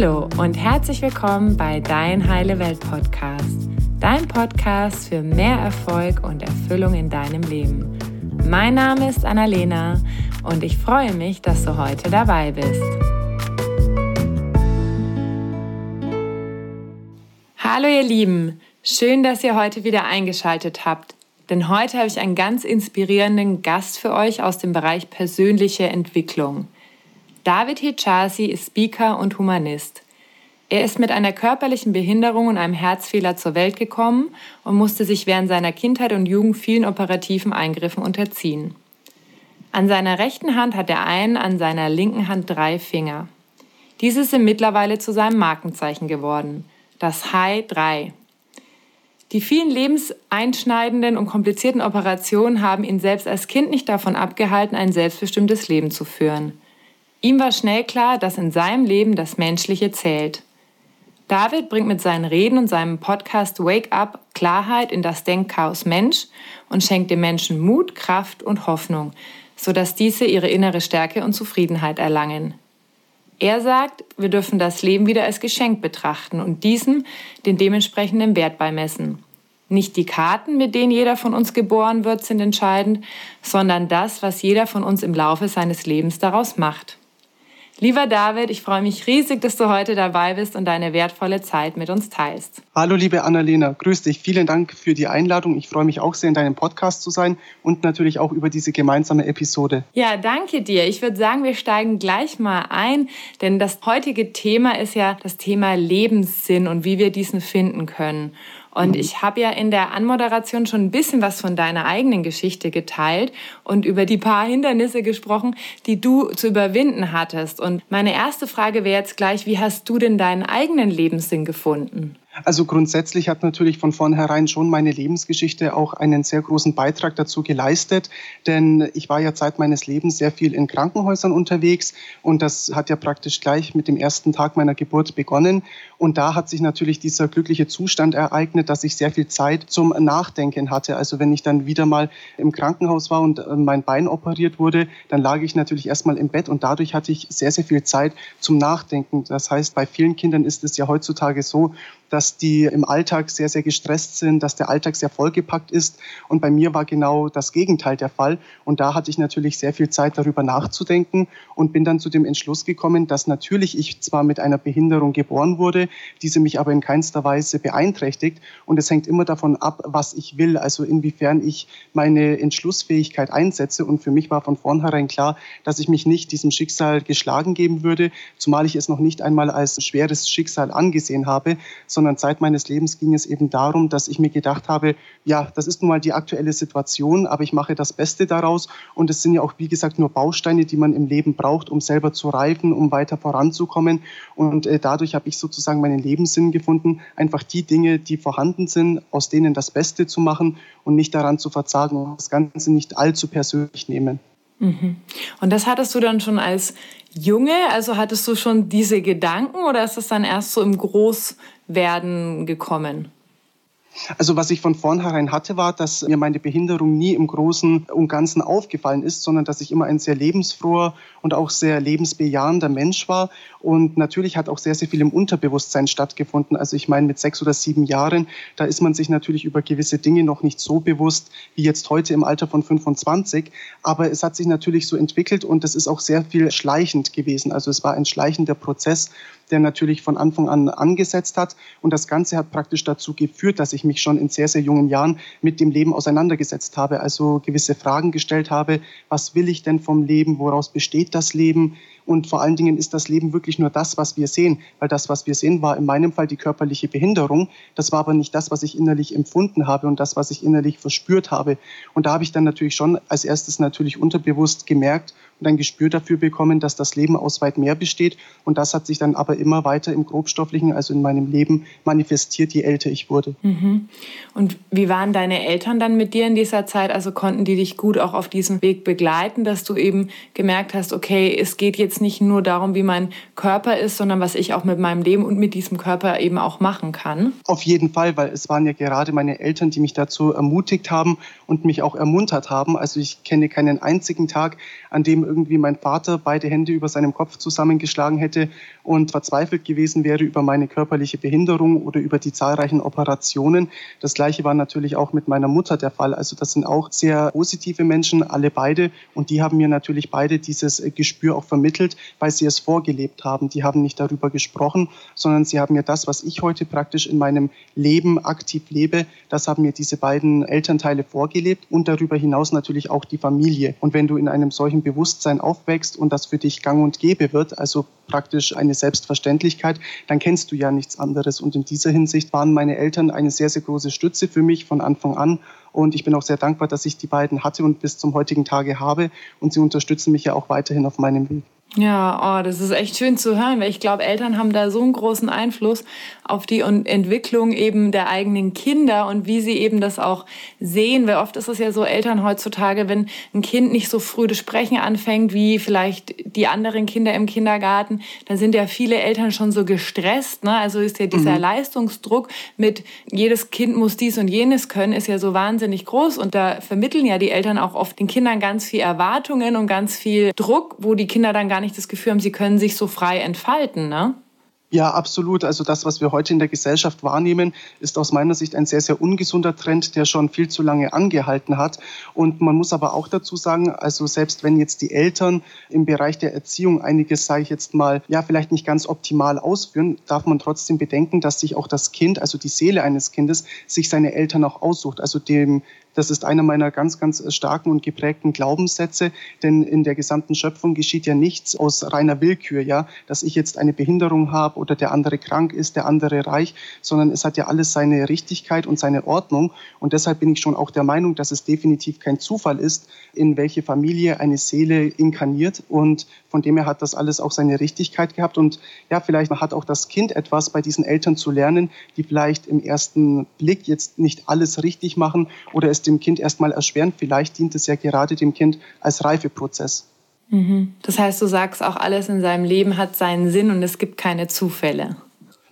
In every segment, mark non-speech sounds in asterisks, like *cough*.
Hallo und herzlich willkommen bei Dein Heile Welt Podcast. Dein Podcast für mehr Erfolg und Erfüllung in deinem Leben. Mein Name ist Annalena und ich freue mich, dass du heute dabei bist. Hallo ihr Lieben, schön, dass ihr heute wieder eingeschaltet habt. Denn heute habe ich einen ganz inspirierenden Gast für euch aus dem Bereich persönliche Entwicklung. David Hichasi ist Speaker und Humanist. Er ist mit einer körperlichen Behinderung und einem Herzfehler zur Welt gekommen und musste sich während seiner Kindheit und Jugend vielen operativen Eingriffen unterziehen. An seiner rechten Hand hat er einen, an seiner linken Hand drei Finger. Diese sind mittlerweile zu seinem Markenzeichen geworden, das High 3. Die vielen lebenseinschneidenden und komplizierten Operationen haben ihn selbst als Kind nicht davon abgehalten, ein selbstbestimmtes Leben zu führen. Ihm war schnell klar, dass in seinem Leben das Menschliche zählt. David bringt mit seinen Reden und seinem Podcast Wake Up Klarheit in das Denkchaos Mensch und schenkt dem Menschen Mut, Kraft und Hoffnung, sodass diese ihre innere Stärke und Zufriedenheit erlangen. Er sagt, wir dürfen das Leben wieder als Geschenk betrachten und diesem den dementsprechenden Wert beimessen. Nicht die Karten, mit denen jeder von uns geboren wird, sind entscheidend, sondern das, was jeder von uns im Laufe seines Lebens daraus macht. Lieber David, ich freue mich riesig, dass du heute dabei bist und deine wertvolle Zeit mit uns teilst. Hallo, liebe Annalena, grüß dich. Vielen Dank für die Einladung. Ich freue mich auch sehr, in deinem Podcast zu sein und natürlich auch über diese gemeinsame Episode. Ja, danke dir. Ich würde sagen, wir steigen gleich mal ein, denn das heutige Thema ist ja das Thema Lebenssinn und wie wir diesen finden können. Und ich habe ja in der Anmoderation schon ein bisschen was von deiner eigenen Geschichte geteilt und über die paar Hindernisse gesprochen, die du zu überwinden hattest. Und meine erste Frage wäre jetzt gleich, wie hast du denn deinen eigenen Lebenssinn gefunden? Also grundsätzlich hat natürlich von vornherein schon meine Lebensgeschichte auch einen sehr großen Beitrag dazu geleistet, denn ich war ja Zeit meines Lebens sehr viel in Krankenhäusern unterwegs und das hat ja praktisch gleich mit dem ersten Tag meiner Geburt begonnen und da hat sich natürlich dieser glückliche Zustand ereignet, dass ich sehr viel Zeit zum Nachdenken hatte. Also wenn ich dann wieder mal im Krankenhaus war und äh, mein Bein operiert wurde, dann lag ich natürlich erstmal im Bett und dadurch hatte ich sehr, sehr viel Zeit zum Nachdenken. Das heißt, bei vielen Kindern ist es ja heutzutage so, dass die im Alltag sehr, sehr gestresst sind, dass der Alltag sehr vollgepackt ist. Und bei mir war genau das Gegenteil der Fall. Und da hatte ich natürlich sehr viel Zeit darüber nachzudenken und bin dann zu dem Entschluss gekommen, dass natürlich ich zwar mit einer Behinderung geboren wurde, diese mich aber in keinster Weise beeinträchtigt. Und es hängt immer davon ab, was ich will, also inwiefern ich meine Entschlussfähigkeit einsetze. Und für mich war von vornherein klar, dass ich mich nicht diesem Schicksal geschlagen geben würde, zumal ich es noch nicht einmal als schweres Schicksal angesehen habe, sondern Zeit meines Lebens ging es eben darum, dass ich mir gedacht habe, ja, das ist nun mal die aktuelle Situation, aber ich mache das Beste daraus und es sind ja auch, wie gesagt, nur Bausteine, die man im Leben braucht, um selber zu reifen, um weiter voranzukommen und äh, dadurch habe ich sozusagen meinen Lebenssinn gefunden, einfach die Dinge, die vorhanden sind, aus denen das Beste zu machen und nicht daran zu verzagen und das Ganze nicht allzu persönlich nehmen. Mhm. Und das hattest du dann schon als Junge? Also hattest du schon diese Gedanken oder ist es dann erst so im Großwerden gekommen? Also was ich von vornherein hatte, war, dass mir meine Behinderung nie im Großen und Ganzen aufgefallen ist, sondern dass ich immer ein sehr lebensfroher und auch sehr lebensbejahender Mensch war. Und natürlich hat auch sehr, sehr viel im Unterbewusstsein stattgefunden. Also ich meine, mit sechs oder sieben Jahren, da ist man sich natürlich über gewisse Dinge noch nicht so bewusst wie jetzt heute im Alter von 25. Aber es hat sich natürlich so entwickelt und es ist auch sehr viel schleichend gewesen. Also es war ein schleichender Prozess, der natürlich von Anfang an angesetzt hat. Und das Ganze hat praktisch dazu geführt, dass ich mich schon in sehr, sehr jungen Jahren mit dem Leben auseinandergesetzt habe. Also gewisse Fragen gestellt habe. Was will ich denn vom Leben? Woraus besteht das Leben? Und vor allen Dingen ist das Leben wirklich nur das, was wir sehen. Weil das, was wir sehen, war in meinem Fall die körperliche Behinderung. Das war aber nicht das, was ich innerlich empfunden habe und das, was ich innerlich verspürt habe. Und da habe ich dann natürlich schon als erstes natürlich unterbewusst gemerkt und ein Gespür dafür bekommen, dass das Leben aus weit mehr besteht. Und das hat sich dann aber immer weiter im Grobstofflichen, also in meinem Leben, manifestiert, je älter ich wurde. Mhm. Und wie waren deine Eltern dann mit dir in dieser Zeit? Also konnten die dich gut auch auf diesem Weg begleiten, dass du eben gemerkt hast, okay, es geht jetzt nicht nur darum, wie mein Körper ist, sondern was ich auch mit meinem Leben und mit diesem Körper eben auch machen kann. Auf jeden Fall, weil es waren ja gerade meine Eltern, die mich dazu ermutigt haben und mich auch ermuntert haben. Also ich kenne keinen einzigen Tag, an dem irgendwie mein Vater beide Hände über seinem Kopf zusammengeschlagen hätte und verzweifelt gewesen wäre über meine körperliche Behinderung oder über die zahlreichen Operationen. Das gleiche war natürlich auch mit meiner Mutter der Fall. Also das sind auch sehr positive Menschen, alle beide. Und die haben mir natürlich beide dieses Gespür auch vermittelt, weil sie es vorgelebt haben. Die haben nicht darüber gesprochen, sondern sie haben mir das, was ich heute praktisch in meinem Leben aktiv lebe, das haben mir diese beiden Elternteile vorgelebt und darüber hinaus natürlich auch die Familie. Und wenn du in einem solchen Bewusstsein aufwächst und das für dich gang und gäbe wird, also praktisch eine Selbstverständlichkeit, dann kennst du ja nichts anderes. Und in dieser Hinsicht waren meine Eltern eine sehr, sehr große Stütze für mich von Anfang an. Und ich bin auch sehr dankbar, dass ich die beiden hatte und bis zum heutigen Tage habe. Und sie unterstützen mich ja auch weiterhin auf meinem Weg. Ja, oh, das ist echt schön zu hören, weil ich glaube, Eltern haben da so einen großen Einfluss auf die Entwicklung eben der eigenen Kinder und wie sie eben das auch sehen. Weil oft ist es ja so, Eltern heutzutage, wenn ein Kind nicht so früh das Sprechen anfängt wie vielleicht die anderen Kinder im Kindergarten, dann sind ja viele Eltern schon so gestresst. Ne? Also ist ja dieser mhm. Leistungsdruck mit jedes Kind muss dies und jenes können, ist ja so wahnsinnig groß. Und da vermitteln ja die Eltern auch oft den Kindern ganz viel Erwartungen und ganz viel Druck, wo die Kinder dann gar gar nicht das Gefühl haben, sie können sich so frei entfalten, ne? Ja, absolut. Also das, was wir heute in der Gesellschaft wahrnehmen, ist aus meiner Sicht ein sehr, sehr ungesunder Trend, der schon viel zu lange angehalten hat. Und man muss aber auch dazu sagen, also selbst wenn jetzt die Eltern im Bereich der Erziehung einiges, sage ich jetzt mal, ja, vielleicht nicht ganz optimal ausführen, darf man trotzdem bedenken, dass sich auch das Kind, also die Seele eines Kindes, sich seine Eltern auch aussucht. Also dem das ist einer meiner ganz, ganz starken und geprägten Glaubenssätze, denn in der gesamten Schöpfung geschieht ja nichts aus reiner Willkür, ja, dass ich jetzt eine Behinderung habe oder der andere krank ist, der andere reich, sondern es hat ja alles seine Richtigkeit und seine Ordnung. Und deshalb bin ich schon auch der Meinung, dass es definitiv kein Zufall ist, in welche Familie eine Seele inkarniert und von dem her hat das alles auch seine Richtigkeit gehabt und ja, vielleicht hat auch das Kind etwas bei diesen Eltern zu lernen, die vielleicht im ersten Blick jetzt nicht alles richtig machen oder es dem Kind erstmal erschweren. Vielleicht dient es ja gerade dem Kind als Reifeprozess. Mhm. Das heißt, du sagst auch, alles in seinem Leben hat seinen Sinn und es gibt keine Zufälle.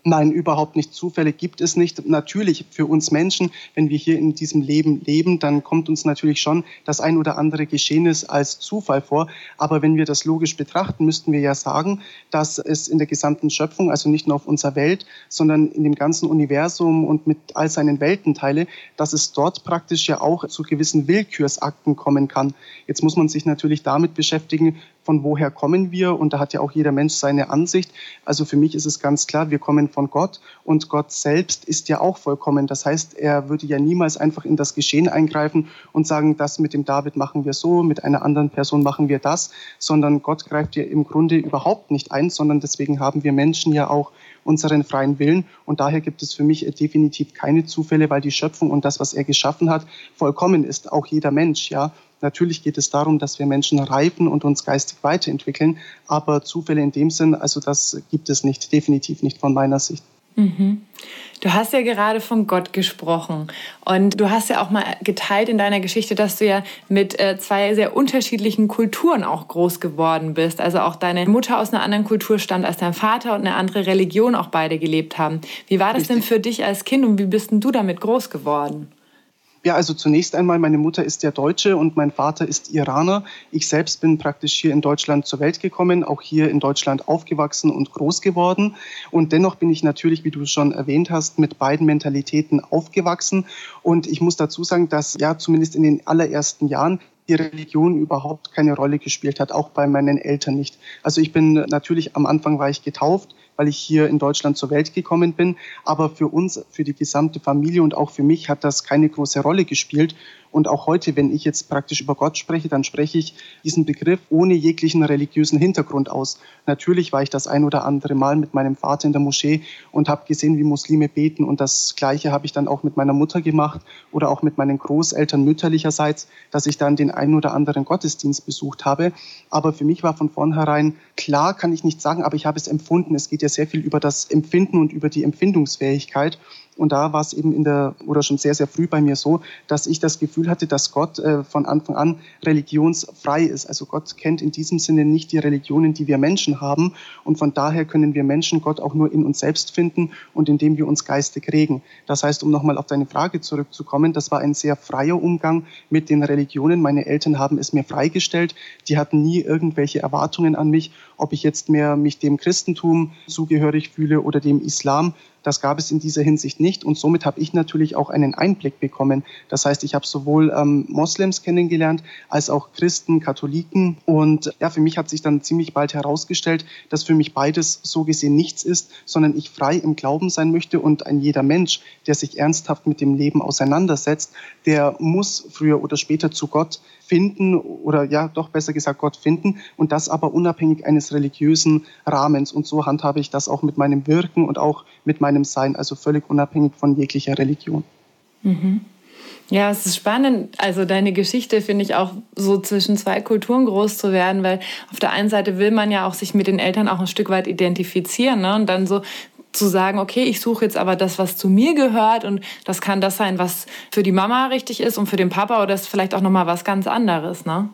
Nein, überhaupt nicht. Zufälle gibt es nicht. Natürlich für uns Menschen, wenn wir hier in diesem Leben leben, dann kommt uns natürlich schon das ein oder andere Geschehnis als Zufall vor. Aber wenn wir das logisch betrachten, müssten wir ja sagen, dass es in der gesamten Schöpfung, also nicht nur auf unserer Welt, sondern in dem ganzen Universum und mit all seinen Weltenteile, dass es dort praktisch ja auch zu gewissen Willkürsakten kommen kann. Jetzt muss man sich natürlich damit beschäftigen, von woher kommen wir und da hat ja auch jeder Mensch seine Ansicht. Also für mich ist es ganz klar, wir kommen von Gott und Gott selbst ist ja auch vollkommen. Das heißt, er würde ja niemals einfach in das Geschehen eingreifen und sagen, das mit dem David machen wir so, mit einer anderen Person machen wir das, sondern Gott greift ja im Grunde überhaupt nicht ein, sondern deswegen haben wir Menschen ja auch unseren freien Willen. Und daher gibt es für mich definitiv keine Zufälle, weil die Schöpfung und das, was er geschaffen hat, vollkommen ist. Auch jeder Mensch, ja. Natürlich geht es darum, dass wir Menschen reifen und uns geistig weiterentwickeln, aber Zufälle in dem Sinn, also das gibt es nicht, definitiv nicht von meiner Sicht. Mhm. Du hast ja gerade von Gott gesprochen und du hast ja auch mal geteilt in deiner Geschichte, dass du ja mit äh, zwei sehr unterschiedlichen Kulturen auch groß geworden bist. Also auch deine Mutter aus einer anderen Kultur stammt als dein Vater und eine andere Religion auch beide gelebt haben. Wie war das Richtig. denn für dich als Kind und wie bist denn du damit groß geworden? Ja, also zunächst einmal, meine Mutter ist ja Deutsche und mein Vater ist Iraner. Ich selbst bin praktisch hier in Deutschland zur Welt gekommen, auch hier in Deutschland aufgewachsen und groß geworden. Und dennoch bin ich natürlich, wie du schon erwähnt hast, mit beiden Mentalitäten aufgewachsen. Und ich muss dazu sagen, dass ja zumindest in den allerersten Jahren die Religion überhaupt keine Rolle gespielt hat, auch bei meinen Eltern nicht. Also ich bin natürlich am Anfang war ich getauft, weil ich hier in Deutschland zur Welt gekommen bin. Aber für uns, für die gesamte Familie und auch für mich hat das keine große Rolle gespielt. Und auch heute, wenn ich jetzt praktisch über Gott spreche, dann spreche ich diesen Begriff ohne jeglichen religiösen Hintergrund aus. Natürlich war ich das ein oder andere Mal mit meinem Vater in der Moschee und habe gesehen, wie Muslime beten. Und das Gleiche habe ich dann auch mit meiner Mutter gemacht oder auch mit meinen Großeltern mütterlicherseits, dass ich dann den einen oder anderen Gottesdienst besucht habe. Aber für mich war von vornherein klar, kann ich nicht sagen, aber ich habe es empfunden. Es geht ja sehr viel über das Empfinden und über die Empfindungsfähigkeit Und da war es eben in der, oder schon sehr, sehr früh bei mir so, dass ich das Gefühl hatte, dass Gott äh, von Anfang an religionsfrei ist. Also Gott kennt in diesem Sinne nicht die Religionen, die wir Menschen haben. Und von daher können wir Menschen Gott auch nur in uns selbst finden und indem wir uns geistig regen. Das heißt, um nochmal auf deine Frage zurückzukommen, das war ein sehr freier Umgang mit den Religionen. Meine Eltern haben es mir freigestellt. Die hatten nie irgendwelche Erwartungen an mich, ob ich jetzt mehr mich dem Christentum zugehörig fühle oder dem Islam. Das gab es in dieser Hinsicht nicht und somit habe ich natürlich auch einen Einblick bekommen. Das heißt, ich habe sowohl ähm, Moslems kennengelernt als auch Christen, Katholiken und ja, für mich hat sich dann ziemlich bald herausgestellt, dass für mich beides so gesehen nichts ist, sondern ich frei im Glauben sein möchte und ein jeder Mensch, der sich ernsthaft mit dem Leben auseinandersetzt, der muss früher oder später zu Gott finden oder ja, doch besser gesagt Gott finden und das aber unabhängig eines religiösen Rahmens. Und so handhabe ich das auch mit meinem Wirken und auch mit meinem Sein, also völlig unabhängig von jeglicher Religion. Mhm. Ja, es ist spannend. Also deine Geschichte finde ich auch so zwischen zwei Kulturen groß zu werden, weil auf der einen Seite will man ja auch sich mit den Eltern auch ein Stück weit identifizieren ne? und dann so zu sagen, okay, ich suche jetzt aber das, was zu mir gehört und das kann das sein, was für die Mama richtig ist und für den Papa oder ist vielleicht auch noch mal was ganz anderes, ne?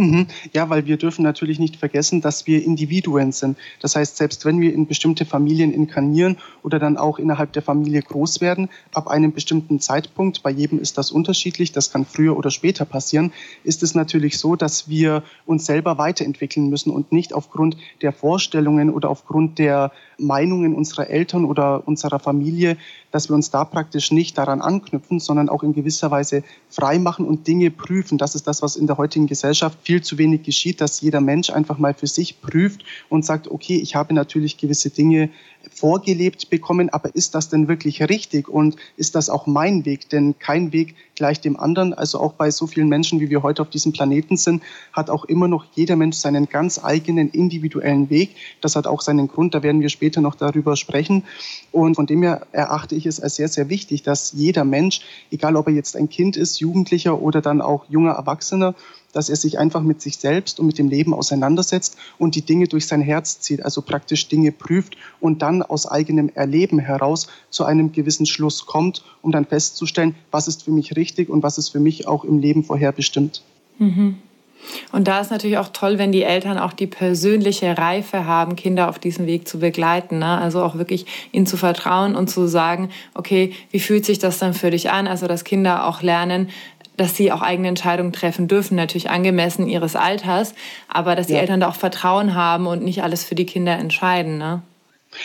Mhm. Ja, weil wir dürfen natürlich nicht vergessen, dass wir Individuen sind. Das heißt, selbst wenn wir in bestimmte Familien inkarnieren oder dann auch innerhalb der Familie groß werden, ab einem bestimmten Zeitpunkt, bei jedem ist das unterschiedlich, das kann früher oder später passieren, ist es natürlich so, dass wir uns selber weiterentwickeln müssen und nicht aufgrund der Vorstellungen oder aufgrund der Meinungen unserer Eltern oder unserer Familie, dass wir uns da praktisch nicht daran anknüpfen, sondern auch in gewisser Weise frei machen und Dinge prüfen. Das ist das, was in der heutigen Gesellschaft viel zu wenig geschieht, dass jeder Mensch einfach mal für sich prüft und sagt, okay, ich habe natürlich gewisse Dinge vorgelebt bekommen, aber ist das denn wirklich richtig und ist das auch mein Weg? Denn kein Weg gleich dem anderen. Also auch bei so vielen Menschen, wie wir heute auf diesem Planeten sind, hat auch immer noch jeder Mensch seinen ganz eigenen individuellen Weg. Das hat auch seinen Grund, da werden wir später noch darüber sprechen. Und von dem her erachte ich es als sehr, sehr wichtig, dass jeder Mensch, egal ob er jetzt ein Kind ist, Jugendlicher oder dann auch junger Erwachsener, dass er sich einfach mit sich selbst und mit dem Leben auseinandersetzt und die Dinge durch sein Herz zieht, also praktisch Dinge prüft und dann aus eigenem Erleben heraus zu einem gewissen Schluss kommt, um dann festzustellen, was ist für mich richtig und was ist für mich auch im Leben vorherbestimmt. Mhm. Und da ist natürlich auch toll, wenn die Eltern auch die persönliche Reife haben, Kinder auf diesem Weg zu begleiten. Ne? Also auch wirklich ihnen zu vertrauen und zu sagen, okay, wie fühlt sich das dann für dich an? Also dass Kinder auch lernen, dass sie auch eigene Entscheidungen treffen dürfen, natürlich angemessen ihres Alters, aber dass die ja. Eltern da auch Vertrauen haben und nicht alles für die Kinder entscheiden. Ne?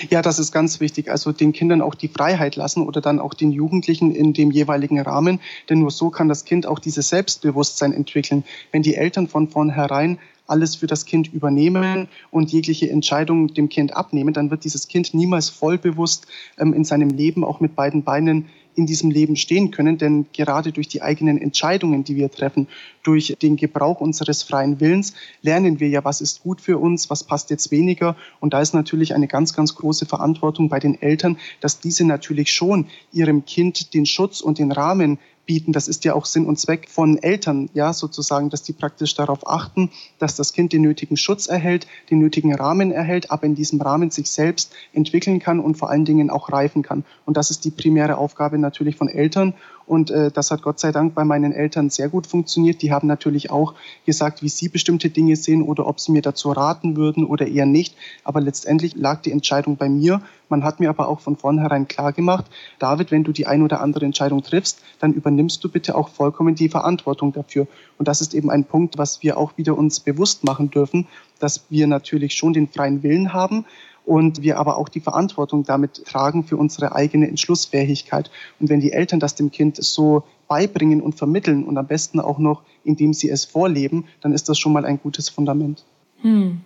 Ja, das ist ganz wichtig. Also den Kindern auch die Freiheit lassen oder dann auch den Jugendlichen in dem jeweiligen Rahmen. Denn nur so kann das Kind auch dieses Selbstbewusstsein entwickeln. Wenn die Eltern von vornherein alles für das Kind übernehmen und jegliche Entscheidung dem Kind abnehmen, dann wird dieses Kind niemals vollbewusst ähm, in seinem Leben auch mit beiden Beinen in diesem Leben stehen können. Denn gerade durch die eigenen Entscheidungen, die wir treffen, durch den Gebrauch unseres freien Willens, lernen wir ja, was ist gut für uns, was passt jetzt weniger. Und da ist natürlich eine ganz, ganz große Verantwortung bei den Eltern, dass diese natürlich schon ihrem Kind den Schutz und den Rahmen bieten. Das ist ja auch Sinn und Zweck von Eltern, ja, sozusagen, dass die praktisch darauf achten, dass das Kind den nötigen Schutz erhält, den nötigen Rahmen erhält, aber in diesem Rahmen sich selbst entwickeln kann und vor allen Dingen auch reifen kann. Und das ist die primäre Aufgabe natürlich von Eltern. Und äh, das hat Gott sei Dank bei meinen Eltern sehr gut funktioniert. Die haben natürlich auch gesagt, wie sie bestimmte Dinge sehen oder ob sie mir dazu raten würden oder eher nicht. Aber letztendlich lag die Entscheidung bei mir. Man hat mir aber auch von vornherein klar gemacht, David, wenn du die ein oder andere Entscheidung triffst, dann übernimmst du bitte auch vollkommen die Verantwortung dafür. Und das ist eben ein Punkt, was wir auch wieder uns bewusst machen dürfen, dass wir natürlich schon den freien Willen haben, und wir aber auch die Verantwortung damit tragen für unsere eigene Entschlussfähigkeit. Und wenn die Eltern das dem Kind so beibringen und vermitteln und am besten auch noch, indem sie es vorleben, dann ist das schon mal ein gutes Fundament. Hm.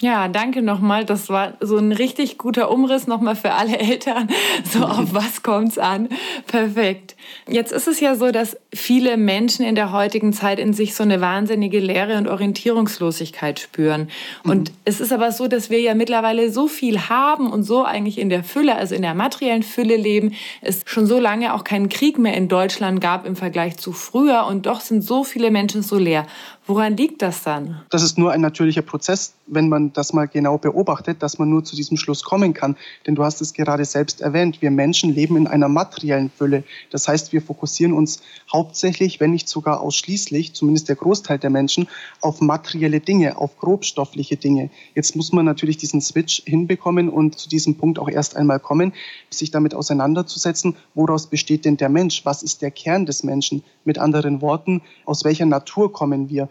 Ja, danke nochmal. Das war so ein richtig guter Umriss nochmal für alle *laughs* Eltern. So auf was kommt's an? Perfekt. Jetzt ist es ja so, dass viele Menschen in der heutigen Zeit in sich so eine wahnsinnige Leere und Orientierungslosigkeit spüren. Mhm. Und es ist aber so, dass wir ja mittlerweile so viel haben und so eigentlich in der Fülle, also in der materiellen Fülle leben, es schon so lange auch keinen Krieg mehr in Deutschland gab im Vergleich zu früher und doch sind so viele Menschen so leer. Woran liegt das dann? Das ist nur ein natürlicher Prozess, wenn man das mal genau beobachtet, dass man nur zu diesem Schluss kommen kann. Denn du hast es gerade selbst erwähnt, wir Menschen leben in einer materiellen Fülle. Das heißt, wir fokussieren uns hauptsächlich, wenn nicht sogar ausschließlich, zumindest der Großteil der Menschen, auf materielle Dinge, auf grobstoffliche Dinge. Jetzt muss man natürlich diesen Switch hinbekommen und zu diesem Punkt auch erst einmal kommen, sich damit auseinanderzusetzen, woraus besteht denn der Mensch? Was ist der Kern des Menschen? Mit anderen Worten, aus welcher Natur kommen wir?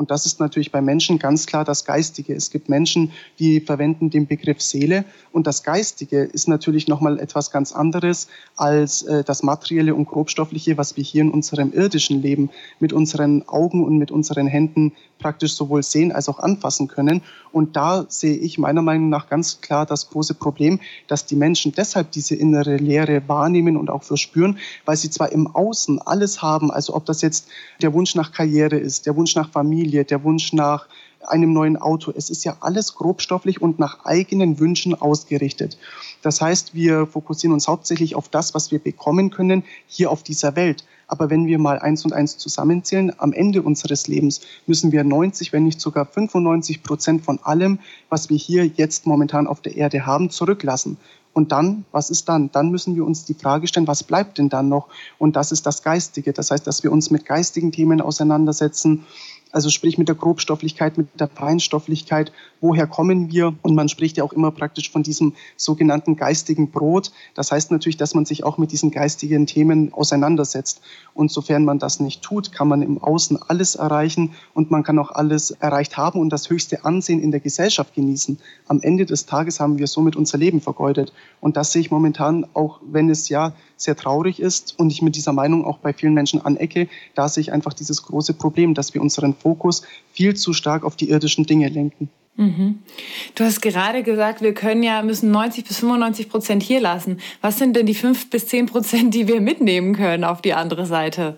Und das ist natürlich bei Menschen ganz klar das Geistige. Es gibt Menschen, die verwenden den Begriff Seele. Und das Geistige ist natürlich nochmal etwas ganz anderes als äh, das Materielle und Grobstoffliche, was wir hier in unserem irdischen Leben mit unseren Augen und mit unseren Händen praktisch sowohl sehen als auch anfassen können. Und da sehe ich meiner Meinung nach ganz klar das große Problem, dass die Menschen deshalb diese innere Leere wahrnehmen und auch verspüren, weil sie zwar im Außen alles haben, also ob das jetzt der Wunsch nach Karriere ist, der Wunsch nach Familie, der Wunsch nach einem neuen Auto. Es ist ja alles grobstofflich und nach eigenen Wünschen ausgerichtet. Das heißt, wir fokussieren uns hauptsächlich auf das, was wir bekommen können hier auf dieser Welt. Aber wenn wir mal eins und eins zusammenzählen, am Ende unseres Lebens müssen wir 90, wenn nicht sogar 95 Prozent von allem, was wir hier jetzt momentan auf der Erde haben, zurücklassen. Und dann, was ist dann? Dann müssen wir uns die Frage stellen, was bleibt denn dann noch? Und das ist das Geistige. Das heißt, dass wir uns mit geistigen Themen auseinandersetzen, also sprich mit der Grobstofflichkeit, mit der Feinstofflichkeit, woher kommen wir? Und man spricht ja auch immer praktisch von diesem sogenannten geistigen Brot. Das heißt natürlich, dass man sich auch mit diesen geistigen Themen auseinandersetzt. Und sofern man das nicht tut, kann man im Außen alles erreichen und man kann auch alles erreicht haben und das höchste Ansehen in der Gesellschaft genießen. Am Ende des Tages haben wir somit unser Leben vergeudet. Und das sehe ich momentan, auch wenn es ja sehr traurig ist und ich mit dieser Meinung auch bei vielen Menschen anecke, da sehe ich einfach dieses große Problem, dass wir unseren Fokus viel zu stark auf die irdischen Dinge lenken. Mhm. Du hast gerade gesagt, wir können ja, müssen 90 bis 95 Prozent hier lassen. Was sind denn die 5 bis 10 Prozent, die wir mitnehmen können auf die andere Seite?